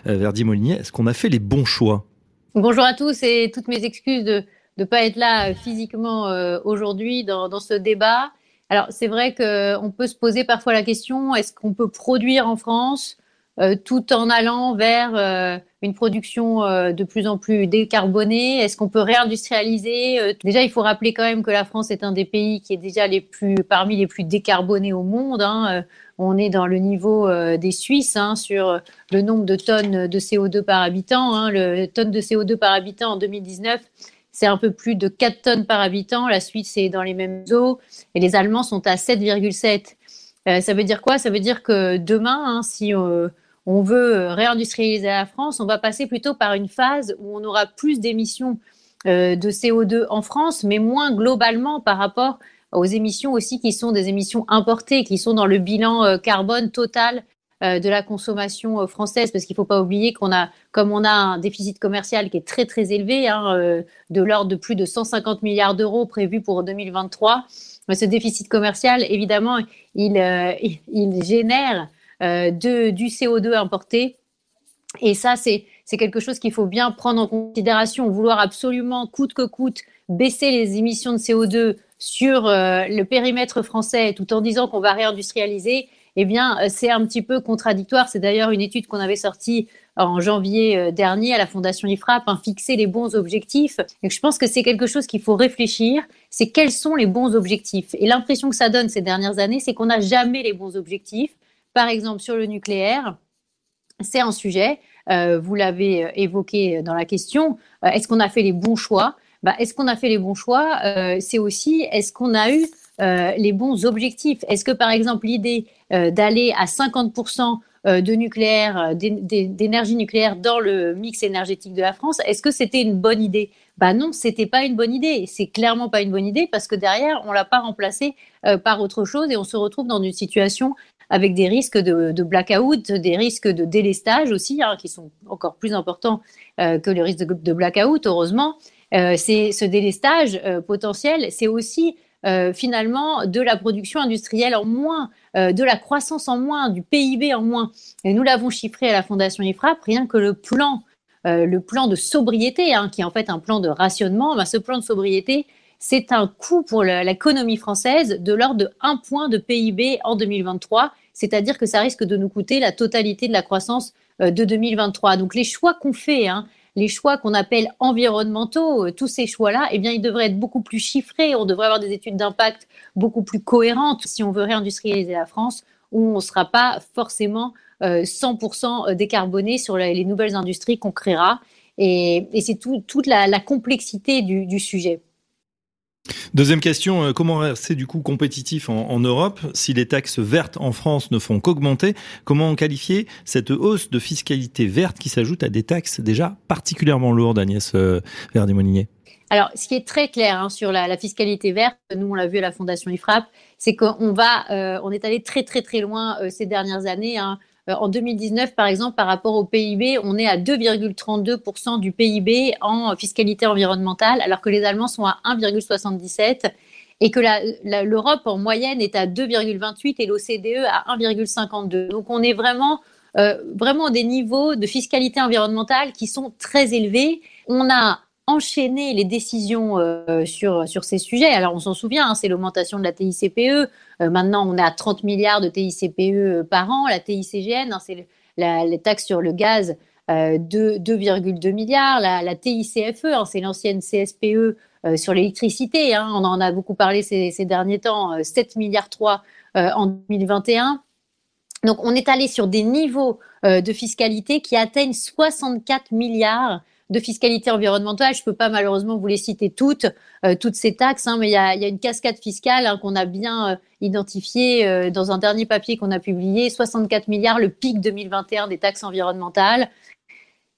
Verdier-Molinier. Est-ce qu'on a fait les bons choix? Bonjour à tous et toutes mes excuses de ne pas être là euh, physiquement euh, aujourd'hui dans, dans ce débat. Alors c'est vrai qu'on peut se poser parfois la question, est-ce qu'on peut produire en France tout en allant vers euh, une production euh, de plus en plus décarbonée Est-ce qu'on peut réindustrialiser Euh, Déjà, il faut rappeler quand même que la France est un des pays qui est déjà les plus, parmi les plus décarbonés au monde. hein. Euh, On est dans le niveau euh, des Suisses hein, sur le nombre de tonnes de CO2 par habitant. hein. Le tonne de CO2 par habitant en 2019, c'est un peu plus de 4 tonnes par habitant. La Suisse est dans les mêmes eaux et les Allemands sont à 7,7. Euh, ça veut dire quoi? Ça veut dire que demain, hein, si euh, on veut réindustrialiser la France, on va passer plutôt par une phase où on aura plus d'émissions euh, de CO2 en France, mais moins globalement par rapport aux émissions aussi qui sont des émissions importées, qui sont dans le bilan euh, carbone total euh, de la consommation euh, française, parce qu'il ne faut pas oublier qu'on a, comme on a un déficit commercial qui est très très élevé, hein, euh, de l'ordre de plus de 150 milliards d'euros prévus pour 2023, mais ce déficit commercial, évidemment, il, euh, génère euh, de, du CO2 importé. Et ça, c'est quelque chose qu'il faut bien prendre en considération. Vouloir absolument, coûte que coûte, baisser les émissions de CO2 sur euh, le périmètre français tout en disant qu'on va réindustrialiser, eh bien, euh, c'est un petit peu contradictoire. C'est d'ailleurs une étude qu'on avait sortie en janvier euh, dernier à la Fondation IFRAP, hein, fixer les bons objectifs. Et je pense que c'est quelque chose qu'il faut réfléchir, c'est quels sont les bons objectifs? Et l'impression que ça donne ces dernières années, c'est qu'on n'a jamais les bons objectifs. Par exemple, sur le nucléaire, c'est un sujet, euh, vous l'avez euh, évoqué dans la question, euh, est-ce qu'on a fait les bons choix? Bah, Est-ce qu'on a fait les bons choix? C'est aussi, est-ce qu'on a eu les bons objectifs? Est-ce que, par exemple, l'idée d'aller à 50% de nucléaire, d'énergie nucléaire dans le mix énergétique de la France, est-ce que c'était une bonne idée? Bah non, c'était pas une bonne idée. C'est clairement pas une bonne idée parce que derrière, on l'a pas remplacé par autre chose et on se retrouve dans une situation avec des risques de, blackout, des risques de délestage aussi, hein, qui sont encore plus importants que les risques de, blackout, heureusement. c'est ce délestage potentiel, c'est aussi euh, finalement de la production industrielle en moins, euh, de la croissance en moins, du PIB en moins. Et nous l'avons chiffré à la Fondation IFRAP, rien que le plan, euh, le plan de sobriété, hein, qui est en fait un plan de rationnement, ben, ce plan de sobriété, c'est un coût pour l'économie française de l'ordre de 1 point de PIB en 2023, c'est-à-dire que ça risque de nous coûter la totalité de la croissance de 2023. Donc les choix qu'on fait, hein, les choix qu'on appelle environnementaux, euh, tous ces choix-là, eh bien, ils devraient être beaucoup plus chiffrés. On devrait avoir des études d'impact beaucoup plus cohérentes si on veut réindustrialiser la France, où on ne sera pas forcément 100% euh, décarboné sur les nouvelles industries qu'on créera. Et, c'est toute la, complexité du sujet. Deuxième question, euh, comment rester du coup compétitif en, Europe si les taxes vertes en France ne font qu'augmenter? Comment qualifier cette hausse de fiscalité verte qui s'ajoute à des taxes déjà particulièrement lourdes, Agnès euh, Verdi-Molinier alors, ce qui est très clair hein, sur la, fiscalité verte, nous on l'a vu à la Fondation IFRAP, c'est qu'on va, euh, on est allé très très très loin ces dernières années. Hein. Euh, en 2019, par exemple, par rapport au PIB, on est à 2,32% du PIB en fiscalité environnementale, alors que les Allemands sont à 1,77% et que l'Europe en moyenne est à 2,28 et l'OCDE à 1,52. Donc on est vraiment euh, vraiment des niveaux de fiscalité environnementale qui sont très élevés. On a enchaîner les décisions euh, sur, ces sujets. Alors, on s'en souvient, hein, c'est l'augmentation de la TICPE. Euh, maintenant, on à 30 milliards de TICPE euh, par an. La TICGN, hein, c'est les taxes sur le gaz, de 2,2 milliards. La, la TICFE, hein, c'est l'ancienne CSPE sur l'électricité. on en a beaucoup parlé ces, ces derniers temps, 7 milliards 3 en 2021. Donc, on est allé sur des niveaux de fiscalité qui atteignent 64 milliards de fiscalité environnementale. Je ne peux pas malheureusement vous les citer toutes, euh, toutes ces taxes, hein, mais il y, a, une cascade fiscale hein, qu'on a bien euh, identifiée euh, dans un dernier papier qu'on a publié, 64 milliards, le pic 2021 des taxes environnementales.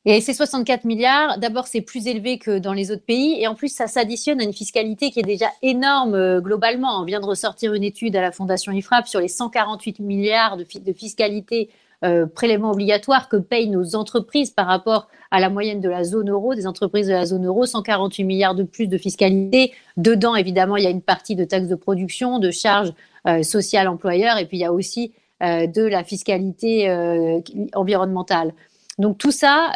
Et ces 64 milliards, d'abord, c'est plus élevé que dans les autres pays. Et en plus, ça s'additionne à une fiscalité qui est déjà énorme globalement. On vient de ressortir une étude à la Fondation IFRAP sur les 148 milliards de, de fiscalité euh, prélèvements obligatoires que payent nos entreprises par rapport à la moyenne de la zone euro, des entreprises de la zone euro, 148 milliards de plus de fiscalité. Dedans, évidemment, il y a une partie de taxes de production, de charges euh, sociales employeurs, et puis il y a aussi euh, de la fiscalité environnementale. Donc tout ça,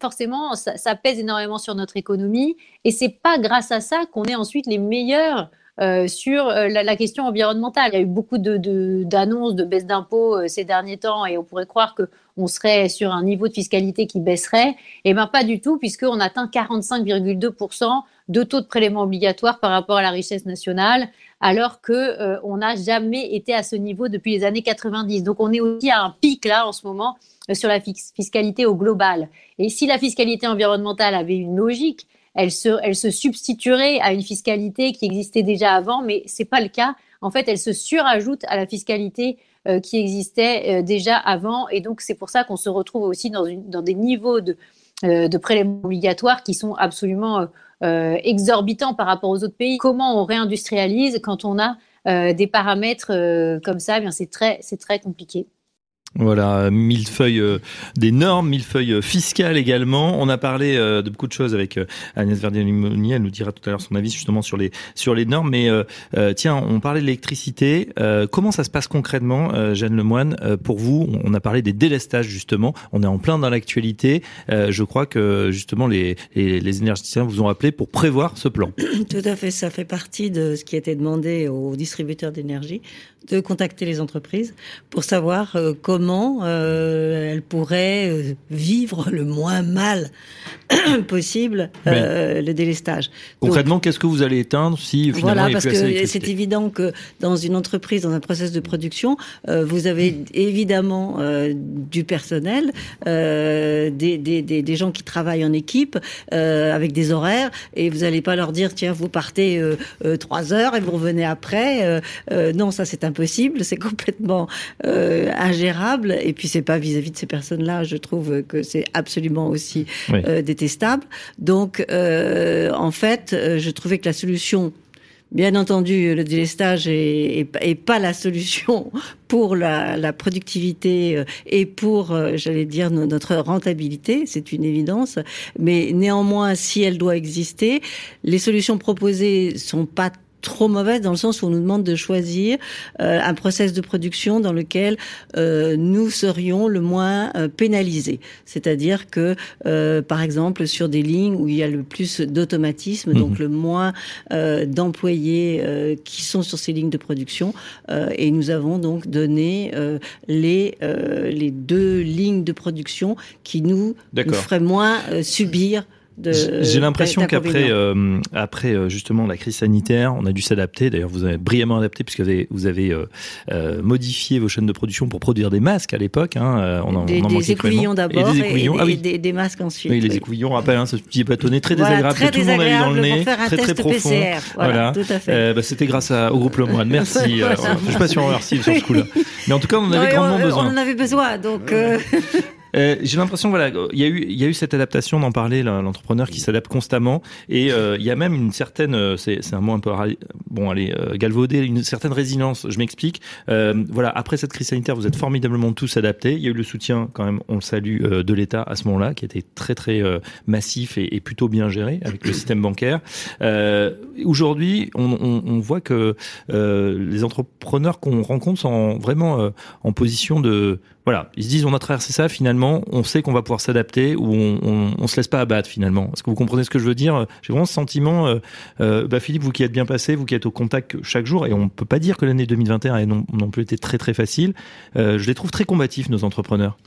forcément, ça, ça, pèse énormément sur notre économie, et c'est pas grâce à ça qu'on est ensuite les meilleurs euh, sur euh, la, question environnementale. Il y a eu beaucoup d'annonces de, de baisse d'impôts euh, ces derniers temps et on pourrait croire qu'on serait sur un niveau de fiscalité qui baisserait. Eh bien, pas du tout, puisqu'on atteint 45,2% de taux de prélèvement obligatoire par rapport à la richesse nationale, alors qu'on on n'a jamais été à ce niveau depuis les années 90. Donc, on est aussi à un pic là en ce moment sur la fiscalité au global. Et si la fiscalité environnementale avait une logique, elle se, substituerait à une fiscalité qui existait déjà avant, mais c'est pas le cas. En fait, elle se surajoute à la fiscalité euh, qui existait euh, déjà avant, et donc c'est pour ça qu'on se retrouve aussi dans, des niveaux de, euh, de prélèvements obligatoires qui sont absolument exorbitants par rapport aux autres pays. Comment on réindustrialise quand on a des paramètres comme ça? Eh c'est très compliqué. Voilà, mille feuilles euh, des normes, mille feuilles euh, fiscales également. On a parlé euh, de beaucoup de choses avec Agnès Verdier-Limonier. Elle nous dira tout à l'heure son avis justement sur les sur les normes. Mais tiens, on parlait de l'électricité. comment ça se passe concrètement, Jeanne Lemoine Pour vous, on a parlé des délestages justement. On est en plein dans l'actualité. je crois que justement les, les, les énergéticiens vous ont appelé pour prévoir ce plan. Tout à fait, ça fait partie de ce qui été demandé aux distributeurs d'énergie de contacter les entreprises pour savoir comment comment euh, elle pourrait euh, vivre le moins mal possible euh, le délestage. Concrètement, qu'est-ce que vous allez éteindre si finalement voilà, il parce que c'est évident que dans une entreprise, dans un process de production, vous avez évidemment du personnel, des, des, des, des, gens qui travaillent en équipe avec des horaires, et vous n'allez pas leur dire tiens vous partez trois heures et vous revenez après. non, ça c'est impossible, c'est complètement euh, ingérable. Et puis c'est pas vis-à-vis de ces personnes-là, je trouve que c'est absolument aussi euh, détestable. Donc en fait, je trouvais que la solution Bien entendu, le délestage est, pas la solution pour la, productivité euh, et pour, euh, j'allais dire, notre rentabilité, c'est une évidence. Mais néanmoins, si elle doit exister, les solutions proposées sont pas trop mauvaise dans le sens où on nous demande de choisir euh, un process de production dans lequel euh, nous serions le moins euh, pénalisés. C'est-à-dire que, par exemple, sur des lignes où il y a le plus d'automatisme, donc mhm. le moins d'employés qui sont sur ces lignes de production, et nous avons donc donné les les deux lignes de production qui nous, nous feraient moins subir j'ai l'impression qu'après, euh, après euh, justement la crise sanitaire, on a dû s'adapter. D'ailleurs, vous avez brillamment adapté puisque vous avez, vous avez euh, modifié vos chaînes de production pour produire des masques à l'époque. Hein. On en, des, on en des écouvillons d'abord et, des, ah, oui. des, des, masques ensuite. Oui, les écouvillons, rappelle, hein, ce petit bâtonnet très désagréable que tout le monde a eu dans le nez, très très profond. PCR. Voilà, Tout à fait. bah, C'était grâce à, au groupe Lemoine. Merci. voilà. je suis pas sûr remercie sur ce coup-là. Mais en tout cas, on en avait grandement besoin. On en avait besoin, donc. Euh, j'ai l'impression, voilà, il y a eu, cette adaptation d'en parler, l'entrepreneur qui s'adapte constamment, et euh, il y a même une certaine, euh, c'est, un mot un peu, bon, allez, galvaudé, une certaine résilience. Je m'explique. voilà, après cette crise sanitaire, vous êtes formidablement tous adaptés. Il y a eu le soutien, quand même, on le salue, de l'État à ce moment-là, qui était très très massif et, plutôt bien géré avec le système bancaire. aujourd'hui, on, on, on, voit que les entrepreneurs qu'on rencontre sont vraiment en position de voilà, ils se disent on a traversé ça, finalement, on sait qu'on va pouvoir s'adapter ou on, on, on, se laisse pas abattre finalement. Est-ce que vous comprenez ce que je veux dire? J'ai vraiment ce sentiment, euh, euh, bah Philippe, vous qui êtes bien passé, vous qui êtes au contact chaque jour, et on peut pas dire que l'année 2021 a non, non, plus été très très facile. Euh, je les trouve très combatifs nos entrepreneurs.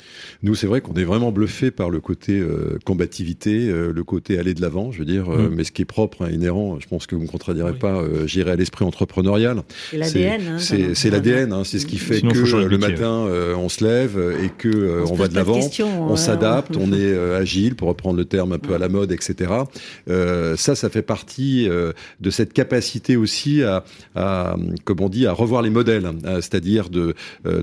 Nous, c'est vrai qu'on est vraiment bluffé par le côté euh, combativité, euh, le côté aller de l'avant, je veux dire. Mm. Mais ce qui est propre, hein, inhérent, je pense que vous ne me contredirez pas. J'irai à l'esprit entrepreneurial. C'est l'ADN. Hein, c'est l'ADN. Hein, c'est ce qui fait que le matin, on se lève et que euh, on, va de l'avant, on s'adapte, on est euh, agile, pour reprendre le terme un peu à la mode, etc. Euh, ça, ça fait partie de cette capacité aussi à, à, comme on dit, à revoir les modèles, hein, c'est-à-dire de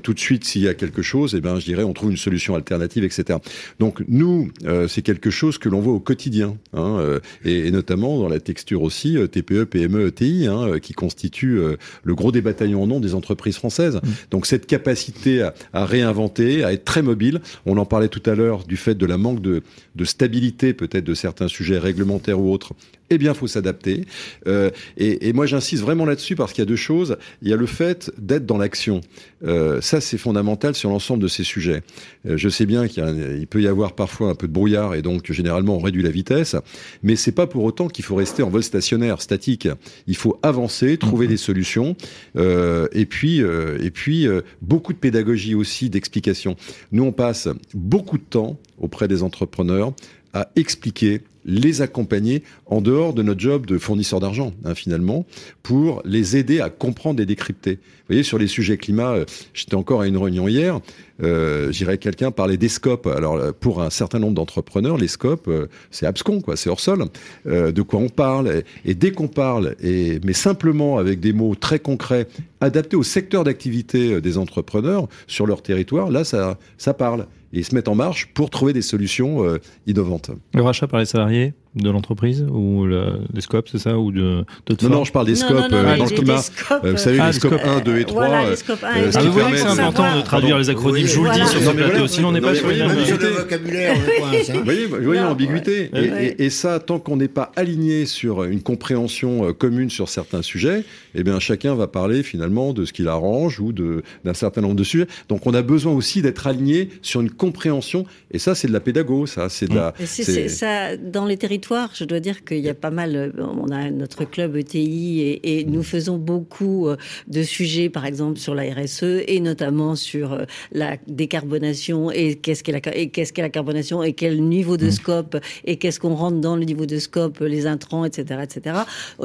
tout de suite s'il y a quelque chose, et eh ben je dirais on trouve une solution alternative, etc. Donc nous, c'est quelque chose que l'on voit au quotidien, hein, et, notamment dans la texture aussi TPE, PME, ETI, hein, qui constitue le gros des bataillons en nom des entreprises françaises. Mmh. Donc cette capacité à, à réinventer, à être très mobile. On en parlait tout à l'heure du fait de la manque de stabilité peut-être de certains sujets réglementaires ou autres eh bien, faut s'adapter. Euh, et, et, moi, j'insiste vraiment là-dessus parce qu'il y a deux choses. Il y a le fait d'être dans l'action. Euh, ça, c'est fondamental sur l'ensemble de ces sujets. Euh, je sais bien qu'il il peut y avoir parfois un peu de brouillard et donc généralement on réduit la vitesse, mais c'est pas pour autant qu'il faut rester en vol stationnaire, statique. Il faut avancer, trouver mhm. des solutions, euh, et puis euh, et puis euh, beaucoup de pédagogie aussi, d'explication. Nous, on passe beaucoup de temps auprès des entrepreneurs à expliquer les accompagner en dehors de notre job de fournisseur d'argent, hein, finalement, pour les aider à comprendre et décrypter. Vous voyez, sur les sujets climat, euh, j'étais encore à une réunion hier, euh, j'irais quelqu'un parler des scopes. Alors, euh, pour un certain nombre d'entrepreneurs, les scopes, euh, c'est abscon, quoi, c'est hors sol. de quoi on parle Et, dès qu'on parle, et, mais simplement avec des mots très concrets, adaptés au secteur d'activité des entrepreneurs sur leur territoire, là, ça, ça parle et ils se mettent en marche pour trouver des solutions euh, innovantes. Le rachat par les salariés de l'entreprise ou le, les scopes, c'est ça ou de Non, non, je parle des scopes euh, dans le climat. Euh, vous savez, ah, les scopes 1, 2 et 3. Voilà, les scopes 1 et 2. Ah, vous voyez que c'est important de traduire les acronymes, je vous le dis sur ce plateau, sinon on n'est pas sur le vocabulaire. Vous voyez, vous voyez l'ambiguïté. Et ça, tant qu'on n'est pas aligné sur une compréhension commune sur certains sujets, eh bien, chacun va parler finalement de ce qu'il arrange ou d'un certain nombre de sujets. Donc, on a besoin aussi d'être aligné sur une compréhension. Et ça, c'est de la pédago, ça. C'est de la. ça, dans les territoires, je dois dire qu'il y a pas mal. Euh, on a notre club ETI et, et nous faisons beaucoup euh, de sujets, par exemple, sur la RSE et notamment sur euh, la décarbonation et qu'est-ce qu'est la, qu'est-ce qu'est la carbonation et quel niveau de mmh. scope et qu'est-ce qu'on rentre dans le niveau de scope, les intrants, etc., etc.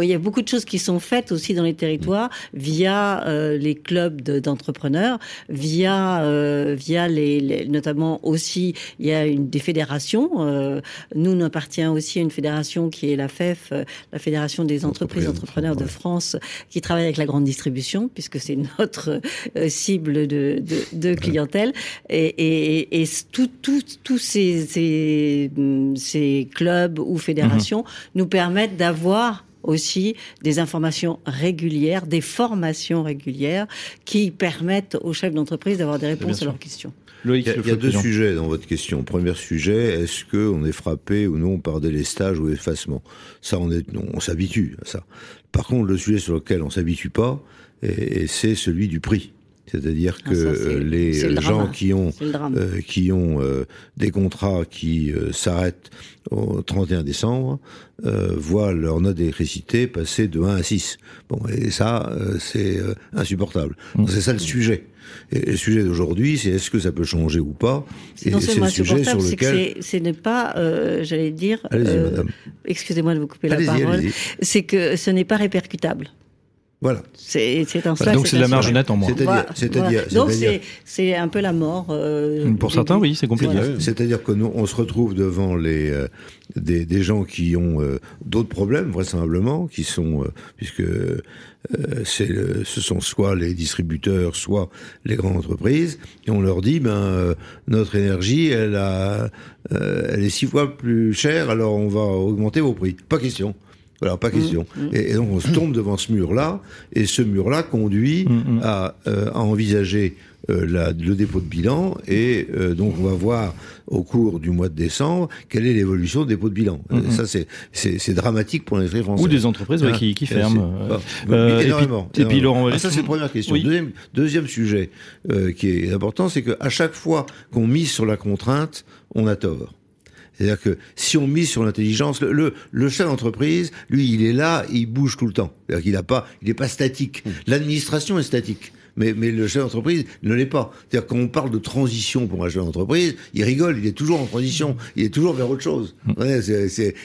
Il y a beaucoup de choses qui sont faites aussi dans les territoires via les clubs d'entrepreneurs, via via les, les notamment aussi, il y a une, des fédérations. Euh, nous, on appartient aussi à une fédération qui est la FEF, euh, la Fédération des entreprises entrepreneurs de France, qui travaille avec la grande distribution, puisque c'est notre euh, cible de, de, de clientèle. Et, et, et tous ces, ces, ces, clubs ou fédérations mhm. nous permettent d'avoir aussi des informations régulières, des formations régulières qui permettent aux chefs d'entreprise d'avoir des réponses à leurs questions. Il y a, deux sujets dans votre question. Premier sujet, est-ce qu'on est frappé ou non par délestage ou effacement Ça, on est, on s'habitue à ça. Par contre, le sujet sur lequel on s'habitue pas, et c'est celui du prix. C'est-à-dire ah, que euh, les gens qui ont euh, qui ont euh, des contrats qui s'arrêtent au 31 décembre voient leur note d'électricité passer de 1 à 6. Bon, et ça, c'est insupportable. Mmh. C'est ça le sujet. Et le sujet d'aujourd'hui, c'est est-ce que ça peut changer ou pas C'est non seulement insupportable, c'est que ce n'est pas, j'allais dire, excusez-moi de vous couper la parole, c'est que ce n'est pas répercutable. Voilà. C'est cela. Donc c'est de la marge nette en moins. C'est-à-dire, donc c'est un peu la mort. Euh, Pour certains, oui, c'est compliqué. C'est-à-dire que nous, on se retrouve devant les euh, des, des, gens qui ont euh, d'autres problèmes, vraisemblablement, qui sont puisque c'est ce sont soit les distributeurs, soit les grandes entreprises, et on leur dit ben notre énergie, elle a, elle est six fois plus chère, alors on va augmenter vos prix. Pas question. Alors pas question. Mm, mm. Et, donc on se tombe devant ce mur-là, et ce mur-là conduit mm, à, euh, à, envisager euh, la, le dépôt de bilan, et euh, donc on va voir au cours du mois de décembre quelle est l'évolution du dépôt de bilan. Ça c'est dramatique pour l'industrie française. Ou des entreprises hein qui, qui ferment. énormément. Et puis, Laurent, ah, ça c'est la première question. Deuxième, deuxième sujet qui est important, c'est qu'à chaque fois qu'on mise sur la contrainte, on a tort. C'est-à-dire que si on mise sur l'intelligence, le, le, chef d'entreprise, lui, il est là, il bouge tout le temps. C'est-à-dire qu'il n'a pas, il n'est pas statique. Mmh. L'administration est statique mais, mais le chef d'entreprise ne l'est pas. C'est-à-dire quand on parle de transition pour un chef d'entreprise, il rigole, il est toujours en transition, il est toujours vers autre chose. Mm. Il ouais,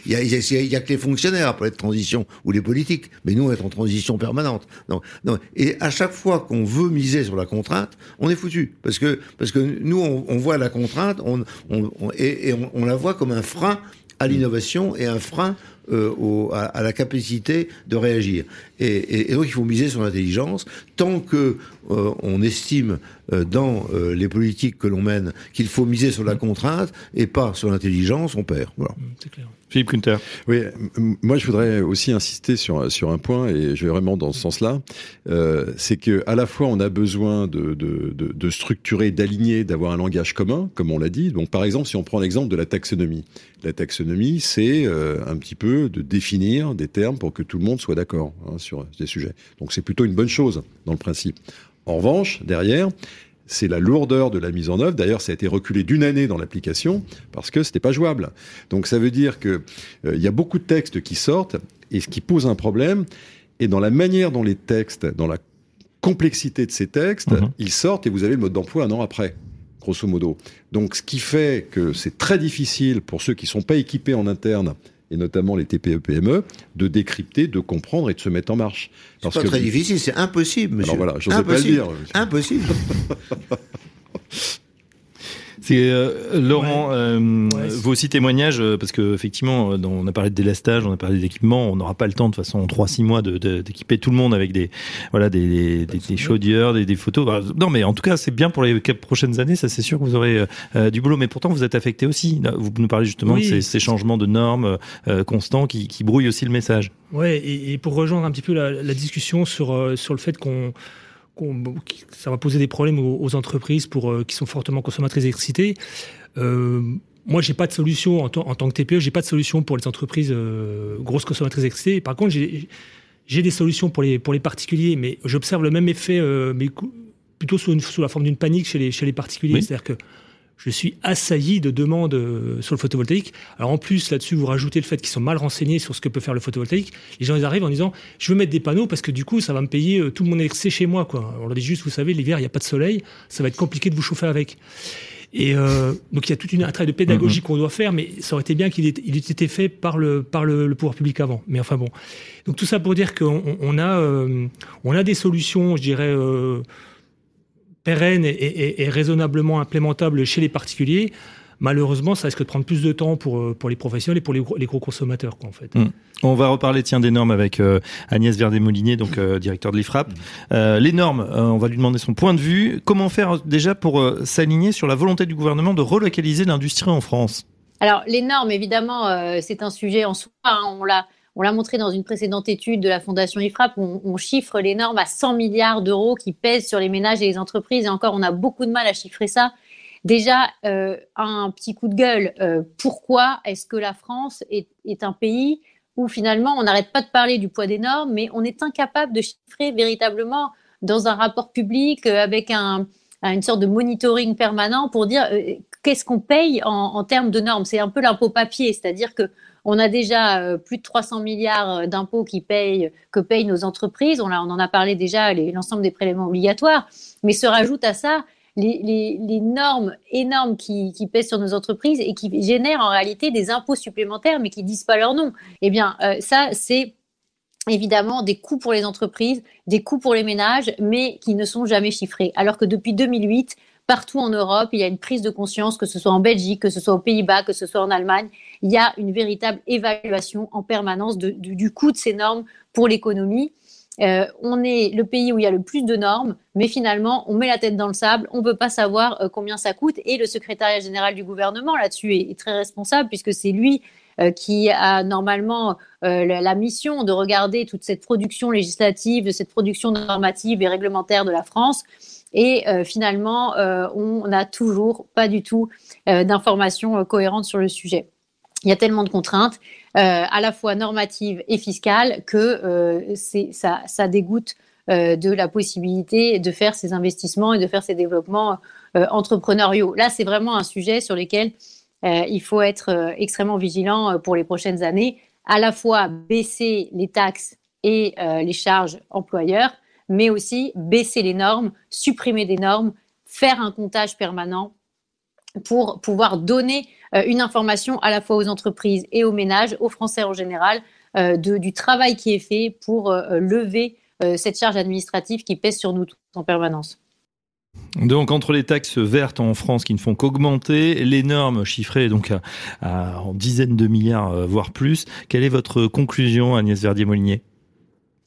y, a, que les fonctionnaires parler de transition ou les politiques, mais nous on est en transition permanente. Donc, et à chaque fois qu'on veut miser sur la contrainte, on est foutu parce que parce que nous on, on voit la contrainte, on, on, et, et on, on la voit comme un frein à l'innovation et un frein euh, à, la capacité de réagir. Et, donc il faut miser sur l'intelligence. Tant que euh, on estime euh, dans les politiques que l'on mène qu'il faut miser sur la contrainte et pas sur l'intelligence, on perd. Voilà. Mmh, c'est clair. Philippe Kunter. Oui, moi je voudrais aussi insister sur sur un point et je vais vraiment dans ce sens-là, euh, c'est que à la fois on a besoin de de, de, structurer, d'aligner, d'avoir un langage commun, comme on l'a dit. Donc par exemple, si on prend l'exemple de la taxonomie, la taxonomie, c'est euh, un petit peu de définir des termes pour que tout le monde soit d'accord hein, sur ces sujets. Donc c'est plutôt une bonne chose dans le principe. En revanche, derrière, c'est la lourdeur de la mise en œuvre. D'ailleurs, ça a été reculé d'une année dans l'application parce que c'était pas jouable. Donc ça veut dire que euh, il y a beaucoup de textes qui sortent et ce qui pose un problème. Et dans la manière dont les textes, dans la complexité de ces textes, mhm. ils sortent et vous avez le mode d'emploi un an après grosso modo. Donc, ce qui fait que c'est très difficile pour ceux qui sont pas équipés en interne et notamment les TPE-PME, de décrypter, de comprendre et de se mettre en marche. C'est pas très difficile, c'est impossible, monsieur. Alors voilà, j'osais pas le dire. Impossible. C'est euh, Laurent, euh, vos aussi témoignages, euh, parce que effectivement, on a parlé de délestage, on a parlé d'équipement, on n'aura pas le temps de toute façon en 3-6 mois d'équiper de, tout le monde avec des voilà des, des, des chaudières, des, des photos. non, mais en tout cas, c'est bien pour les prochaines années, ça c'est sûr que vous aurez du boulot. Mais pourtant, vous êtes affecté aussi. Vous nous parlez justement de ces, ces, changements de normes constants qui, qui, brouillent aussi le message. Ouais, et, et, pour rejoindre un petit peu la, la discussion sur sur le fait qu'on ça va poser des problèmes aux, entreprises pour, euh, qui sont fortement consommatrices d'électricité. Euh, moi, j'ai pas de solution en, tant que TPE, j'ai pas de solution pour les entreprises euh, grosses consommatrices d'électricité. Par contre, j'ai des solutions pour les, pour les particuliers, mais j'observe le même effet, mais plutôt sous, sous la forme d'une panique chez les, chez les particuliers. C'est-à-dire que je suis assailli de demandes euh, sur le photovoltaïque. Alors en plus, là-dessus, vous rajoutez le fait qu'ils sont mal renseignés sur ce que peut faire le photovoltaïque. Les gens, ils arrivent en disant, je veux mettre des panneaux parce que du coup, ça va me payer euh, tout mon électricité chez moi. Quoi. On leur dit juste, vous savez, l'hiver, il n'y a pas de soleil, ça va être compliqué de vous chauffer avec. Et euh, donc il y a toute une, un travail de pédagogie mm-hmm. qu'on doit faire, mais ça aurait été bien qu'il ait, il ait été fait par le par le, le, pouvoir public avant. Mais enfin bon, donc tout ça pour dire qu'on on a euh, on a des solutions, je dirais. Euh, pérenne et, et, et, raisonnablement implémentable chez les particuliers. malheureusement, ça risque de prendre plus de temps pour, pour les professionnels et pour les, les gros consommateurs, quoi, en fait. Mm. On va reparler tiens des normes avec Agnès Verdet-Molinier, donc directeur de l'IFRAP. les normes, on va lui demander son point de vue. Comment faire déjà pour s'aligner sur la volonté du gouvernement de relocaliser l'industrie en France? Alors les normes, évidemment, c'est un sujet en soi. Hein. on l'a on l'a montré dans une précédente étude de la Fondation IFRAP, on, on chiffre les normes à 100 milliards d'euros qui pèsent sur les ménages et les entreprises. Et encore, on a beaucoup de mal à chiffrer ça. Déjà, euh, un petit coup de gueule. Euh, pourquoi est-ce que la France est, un pays où finalement on n'arrête pas de parler du poids des normes, mais on est incapable de chiffrer véritablement dans un rapport public euh, avec un, une sorte de monitoring permanent pour dire qu'est-ce qu'on paye en, en, termes de normes? C'est un peu l'impôt papier, c'est-à-dire que on a déjà euh, plus de 300 milliards euh, d'impôts que payent nos entreprises. On, en a parlé déjà, l'ensemble des prélèvements obligatoires. Mais se rajoute à ça les, normes énormes qui, pèsent sur nos entreprises et qui génèrent en réalité des impôts supplémentaires, mais qui disent pas leur nom. Eh bien, euh, ça, c'est évidemment des coûts pour les entreprises, des coûts pour les ménages, mais qui ne sont jamais chiffrés. Alors que depuis 2008, partout en Europe, il y a une prise de conscience, que ce soit en Belgique, que ce soit aux Pays-Bas, que ce soit en Allemagne, il y a une véritable évaluation en permanence du coût de ces normes pour l'économie. Euh, on est le pays où il y a le plus de normes, mais finalement, on met la tête dans le sable, on ne peut pas savoir euh, combien ça coûte. Et le secrétariat général du gouvernement là-dessus est, très responsable, puisque c'est lui euh, qui a normalement la, mission de regarder toute cette production législative, cette production normative et réglementaire de la France. Et euh, finalement, euh, on n'a toujours pas du tout euh, d'informations cohérentes sur le sujet. Il y a tellement de contraintes, à la fois normatives et fiscales, que ça, dégoûte de la possibilité de faire ces investissements et de faire ces développements entrepreneuriaux. Là, c'est vraiment un sujet sur lequel il faut être extrêmement vigilant pour les prochaines années, à la fois baisser les taxes et les charges employeurs, mais aussi baisser les normes, supprimer des normes, faire un comptage permanent pour pouvoir donner euh, une information à la fois aux entreprises et aux ménages, aux Français en général, euh, du travail qui est fait pour euh, lever cette charge administrative qui pèse sur nous tous en permanence. Donc entre les taxes vertes en France qui ne font qu'augmenter, les normes chiffrées donc en dizaines de milliards voire plus, quelle est votre conclusion Agnès Verdier-Molinier?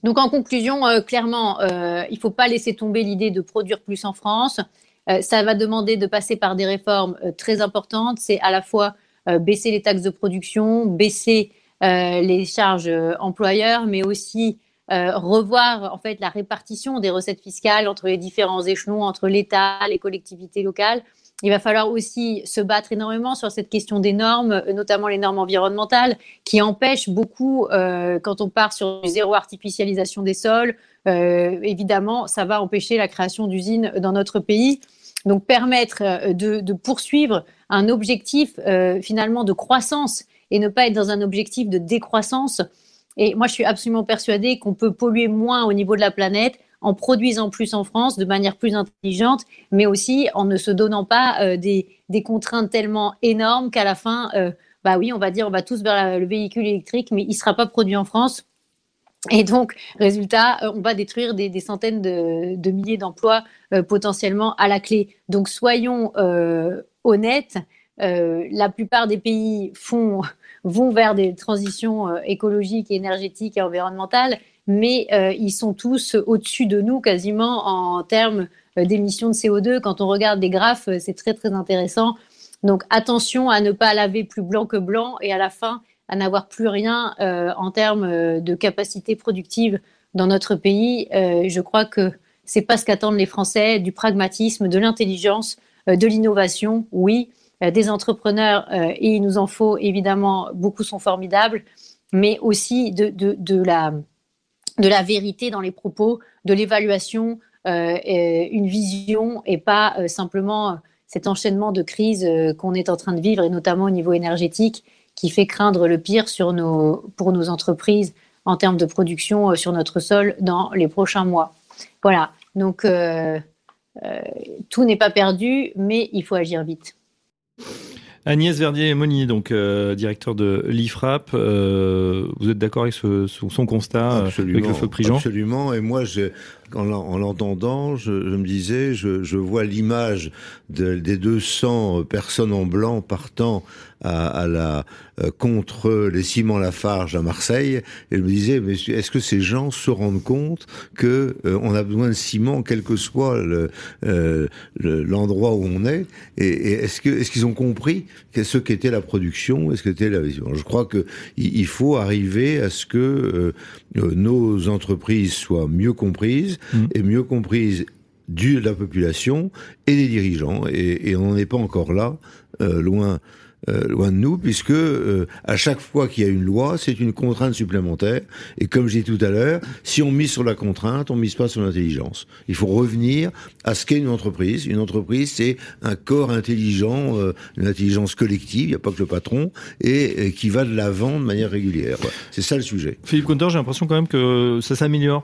Donc en conclusion, euh, clairement, euh, il ne faut pas laisser tomber l'idée de produire plus en France. Euh, ça va demander de passer par des réformes très importantes. C'est à la fois baisser les taxes de production, baisser les charges employeurs, mais aussi revoir en fait la répartition des recettes fiscales entre les différents échelons, entre l'État, les collectivités locales. Il va falloir aussi se battre énormément sur cette question des normes, notamment les normes environnementales, qui empêchent beaucoup, euh, quand on part sur zéro artificialisation des sols, euh, évidemment, ça va empêcher la création d'usines dans notre pays. Donc permettre euh, de poursuivre un objectif finalement de croissance et ne pas être dans un objectif de décroissance. Et moi, je suis absolument persuadée qu'on peut polluer moins au niveau de la planète en produisant plus en France de manière plus intelligente, mais aussi en ne se donnant pas euh, des, contraintes tellement énormes qu'à la fin, euh, bah oui, on va dire on va tous vers le véhicule électrique, mais il ne sera pas produit en France. Et donc, résultat, euh, on va détruire des, centaines de, milliers d'emplois potentiellement à la clé. Donc, soyons honnêtes. la plupart des pays vont vers des transitions écologiques, énergétiques et environnementales mais euh, ils sont tous au-dessus de nous quasiment en termes euh, d'émissions de CO2. Quand on regarde des graphes, euh, c'est très très intéressant. Donc attention à ne pas laver plus blanc que blanc et à la fin à n'avoir plus rien en termes de capacité productive dans notre pays. je crois que c'est pas ce qu'attendent les Français, du pragmatisme, de l'intelligence, de l'innovation, oui, des entrepreneurs, et il nous en faut évidemment, beaucoup sont formidables, mais aussi de, de, de la de la vérité dans les propos, de l'évaluation, euh, une vision et pas euh, simplement euh, cet enchaînement de crises qu'on est en train de vivre, et notamment au niveau énergétique, qui fait craindre le pire pour nos entreprises en termes de production sur notre sol dans les prochains mois. Voilà, donc tout n'est pas perdu, mais il faut agir vite. Agnès Verdier-Monnier, donc euh, directeur de l'IFRAP, euh, vous êtes d'accord avec son constat absolument, avec le feu de Absolument, et moi, en, en l'entendant, je, me disais, je, vois l'image de, des 200 personnes en blanc partant à, la euh, contre les ciments Lafarge à Marseille, et je me disais, est-ce que ces gens se rendent compte que euh, on a besoin de ciment, quel que soit euh, l'endroit le, où on est, et, est-ce que est-ce qu'ils ont compris ce qu'était la production, est-ce que la Je crois que il faut arriver à ce que nos entreprises soient mieux comprises et mieux comprises du de la population et des dirigeants, et, et on n'en est pas encore là, euh, loin euh, loin de nous, puisque euh, à chaque fois qu'il y a une loi, c'est une contrainte supplémentaire. Et comme j'ai dit tout à l'heure, si on mise sur la contrainte, on mise pas sur l'intelligence. Il faut revenir à ce qu'est une entreprise. Une entreprise, c'est un corps intelligent, euh, une intelligence collective. Il n'y a pas que le patron et, qui va de l'avant de manière régulière. C'est ça le sujet. Philippe Conter, j'ai l'impression quand même que ça s'améliore.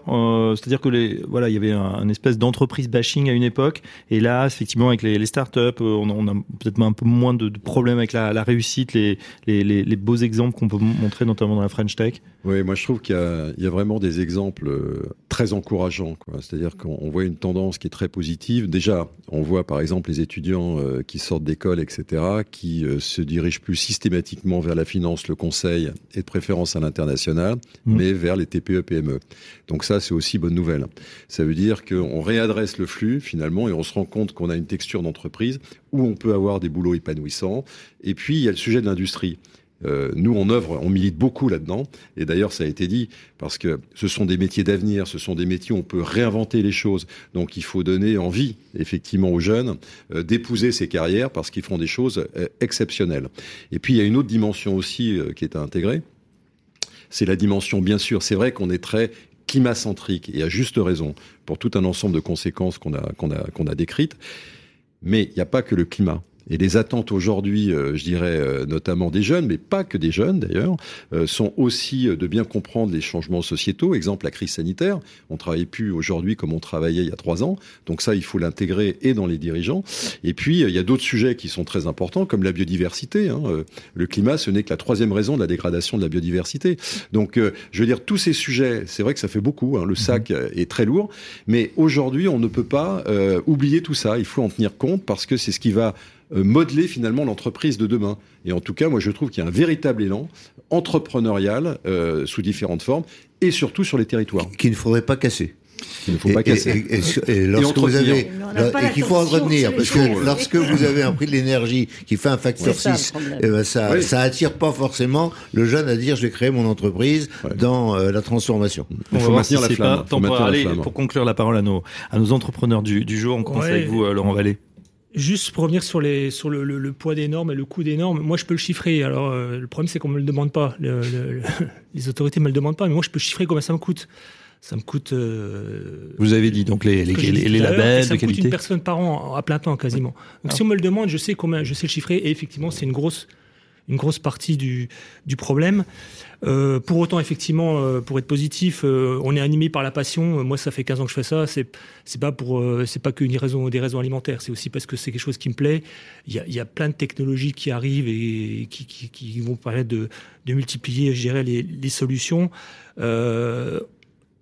C'est-à-dire que les, voilà, il y avait un, espèce d'entreprise bashing à une époque, et là, effectivement, avec les, les startups, on, on a peut-être un peu moins de, de problèmes avec la la, réussite, les, les, les beaux exemples qu'on peut montrer notamment dans la French Tech Oui, moi je trouve qu'il y, y, a vraiment des exemples euh, très encourageants. C'est-à-dire qu'on voit une tendance qui est très positive. Déjà, on voit par exemple les étudiants euh, qui sortent d'école, etc., qui euh, se dirigent plus systématiquement vers la finance, le conseil et de préférence à l'international, mmh. mais vers les TPE-PME. Donc ça, c'est aussi bonne nouvelle. Ça veut dire qu'on réadresse le flux finalement et on se rend compte qu'on a une texture d'entreprise où on peut avoir des boulots épanouissants. Et puis, il y a le sujet de l'industrie. Euh, nous, en œuvre, on milite beaucoup là-dedans. Et d'ailleurs, ça a été dit, parce que ce sont des métiers d'avenir, ce sont des métiers où on peut réinventer les choses. Donc, il faut donner envie, effectivement, aux jeunes euh, d'épouser ces carrières parce qu'ils font des choses euh, exceptionnelles. Et puis, il y a une autre dimension aussi qui est à intégrer. C'est la dimension, bien sûr, c'est vrai qu'on est très climacentrique, et à juste raison, pour tout un ensemble de conséquences qu'on a, qu'on a décrites. Mais il n'y a pas que le climat. Et les attentes aujourd'hui, euh, je dirais euh, notamment des jeunes, mais pas que des jeunes d'ailleurs, euh, sont aussi de bien comprendre les changements sociétaux. Exemple, la crise sanitaire. On travaille plus aujourd'hui comme on travaillait il y a trois ans. Donc ça, il faut l'intégrer et dans les dirigeants. Et puis, il y a d'autres sujets qui sont très importants, comme la biodiversité. Hein. Le climat, ce n'est que la troisième raison de la dégradation de la biodiversité. Donc, je veux dire, tous ces sujets, c'est vrai que ça fait beaucoup. Hein. Le sac est très lourd. Mais aujourd'hui, on ne peut pas euh, oublier tout ça. Il faut en tenir compte parce que c'est ce qui va modeler finalement l'entreprise de demain. Et en tout cas, moi je trouve qu'il y a un véritable élan entrepreneurial euh, sous différentes formes et surtout sur les territoires. Qu'il ne faudrait pas casser. Qu'il ne faut pas casser. Et, et, et, et lorsque vous avez, et qu'il faut entretenir, parce que lorsque vous avez un prix de l'énergie qui fait un facteur 6, eh ben ça, oui. ça attire pas forcément le jeune à dire je vais créer mon entreprise ouais. dans euh, la transformation. Il faut maintenir la flamme. Pas, pour, aller, pour conclure la parole à nos, à nos entrepreneurs du, du jour, on commence ouais. avec vous, euh, Laurent Vallée. Juste pour revenir sur, les, sur le, le, le poids des normes et le coût des normes, moi je peux le chiffrer. Alors euh, le problème c'est qu'on me le demande pas. Le, les autorités me le demandent pas, mais moi je peux chiffrer combien ça me coûte. Ça me coûte. Euh, Vous avez dit donc les, les, les, les labels ça de me coûte une personne par an à plein temps quasiment. Donc ah. si on me le demande, je sais combien, je sais le chiffrer et effectivement c'est une grosse une grosse partie du, du problème. Euh, pour autant, effectivement, euh, pour être positif, euh, on est animé par la passion. Moi, ça fait 15 ans que je fais ça. C'est c'est pas pour c'est pas qu'une raison des raisons alimentaires. C'est aussi parce que c'est quelque chose qui me plaît. Il y a, y a plein de technologies qui arrivent et qui, vont permettre de, de multiplier, je dirais, les, les solutions.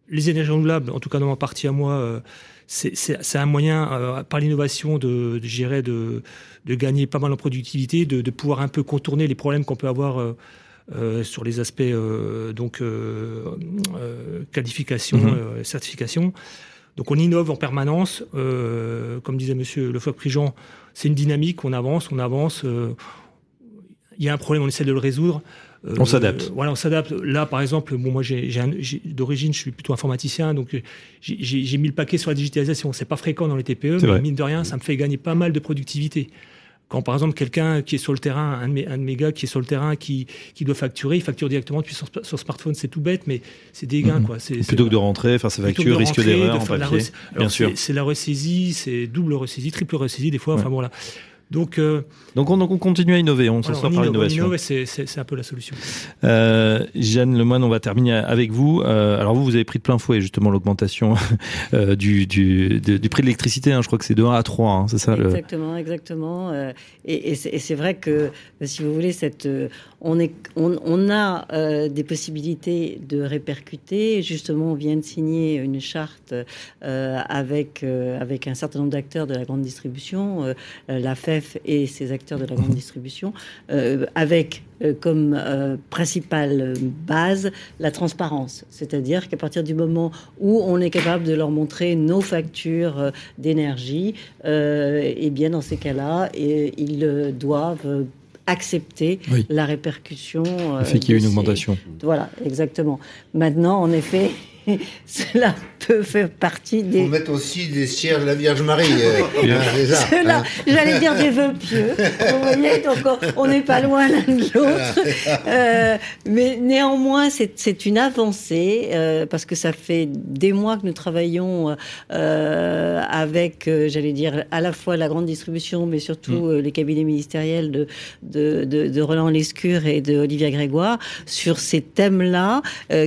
Les énergies renouvelables, en tout cas dans ma partie à moi, c'est un moyen, euh, par l'innovation, de, de, de, gagner pas mal en productivité, de, de pouvoir un peu contourner les problèmes qu'on peut avoir euh, euh, sur les aspects donc qualification, -hmm. certification. Donc on innove en permanence. comme disait Monsieur Lefebvre-Prigent, c'est une dynamique. On avance, on avance. Il y a un problème, on essaie de le résoudre. Euh, on s'adapte. Voilà, on s'adapte. Là, par exemple, bon, moi, j'ai, d'origine, je suis plutôt informaticien, donc j'ai mis le paquet sur la digitalisation. C'est pas fréquent dans les TPE, mais vrai. mine de rien, ça me fait gagner pas mal de productivité. Quand par exemple quelqu'un qui est sur le terrain, un de, mes, un de mes gars qui est sur le terrain, qui, qui doit facturer, il facture directement depuis son, son smartphone, c'est tout bête, mais c'est des gains. Mmh. Quoi. C'est, plutôt que de rentrer, faire sa facture, risque d'erreur en papier. Bien sûr. C'est la ressaisie, c'est double ressaisie, triple ressaisie des fois. Ouais. Enfin bon là. Donc, euh, donc, on, donc on continue à innover, on s'en sort par l'innovation. C'est un peu la solution. Euh, Jeanne Lemoine, on va terminer avec vous. Euh, alors vous, vous avez pris de plein fouet justement l'augmentation euh, du, du, du, prix de l'électricité. Hein, je crois que c'est de 1 à 3, hein, c'est ça Exactement, le... exactement. Euh, et, et c'est vrai que, si vous voulez, cette, on, est, on, on a des possibilités de répercuter. Justement, on vient de signer une charte avec, avec un certain nombre d'acteurs de la grande distribution, la Et ses acteurs de la grande distribution, euh, avec euh, comme euh, principale base la transparence. C'est-à-dire qu'à partir du moment où on est capable de leur montrer nos factures d'énergie, et eh bien dans ces cas-là, ils doivent accepter la répercussion. Le fait qu'il y ait une augmentation. Voilà, exactement. Maintenant, en effet, cela peut faire partie des. Faut mettre aussi des cierges de la Vierge Marie. Euh, hein. j'allais dire des vœux pieux. Vous voyez, donc on n'est pas loin l'un de l'autre. Euh, mais néanmoins, c'est une avancée euh, parce que ça fait des mois que nous travaillons avec, j'allais dire, à la fois la grande distribution, mais surtout mm. les cabinets ministériels de, de, de, de Roland Lescure et de Olivia Grégoire sur ces thèmes-là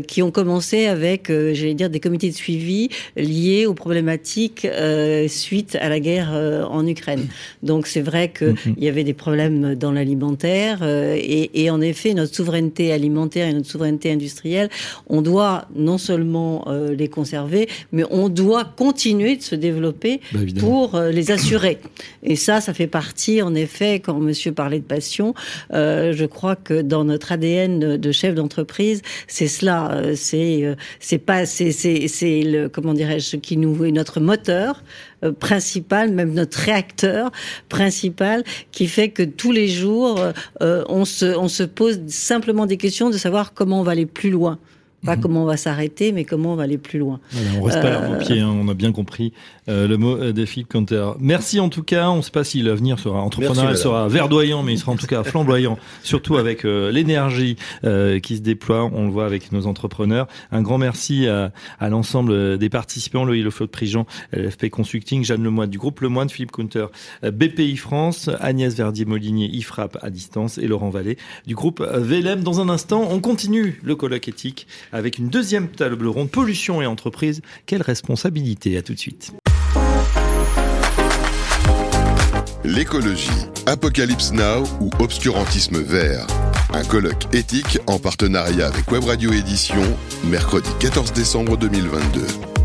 qui ont commencé avec j'allais dire, des comités de suivi liés aux problématiques euh, suite à la guerre euh, en Ukraine. Donc c'est vrai qu'il mm-hmm. y avait des problèmes dans l'alimentaire euh, et, et, en effet, notre souveraineté alimentaire et notre souveraineté industrielle, on doit non seulement les conserver, mais on doit continuer de se développer bah, pour les assurer. Et ça, ça fait partie, en effet, quand monsieur parlait de passion, je crois que dans notre ADN de chef d'entreprise, c'est cela. c'est c'est pas c'est le comment dirais-je qui nous est notre moteur euh, principal, même notre réacteur principal, qui fait que tous les jours euh, on se on se pose simplement des questions de savoir comment on va aller plus loin. Pas mhm. comment on va s'arrêter, mais comment on va aller plus loin. on reste pas à pied, hein, on a bien compris euh, le mot euh, défi Counter. Merci en tout cas. On ne sait pas si l'avenir sera entrepreneurial, sera verdoyant, mais il sera en tout cas flamboyant, surtout avec euh, l'énergie qui se déploie. On le voit avec nos entrepreneurs. Un grand merci à, à l'ensemble des participants, Loïc Le Prigent, LFP Consulting, Jeanne Lemoine du groupe Lemoine, Philippe Counter, BPI France, Agnès Verdier-Molinier, IFRAP à distance et Laurent Vallée du groupe VLM. Dans un instant, on continue le colloque éthique avec une deuxième table ronde pollution et entreprise. Quelle responsabilité? À tout de suite. L'écologie, Apocalypse Now ou Obscurantisme vert. Un colloque éthique en partenariat avec Web Radio Édition, mercredi 14 décembre 2022.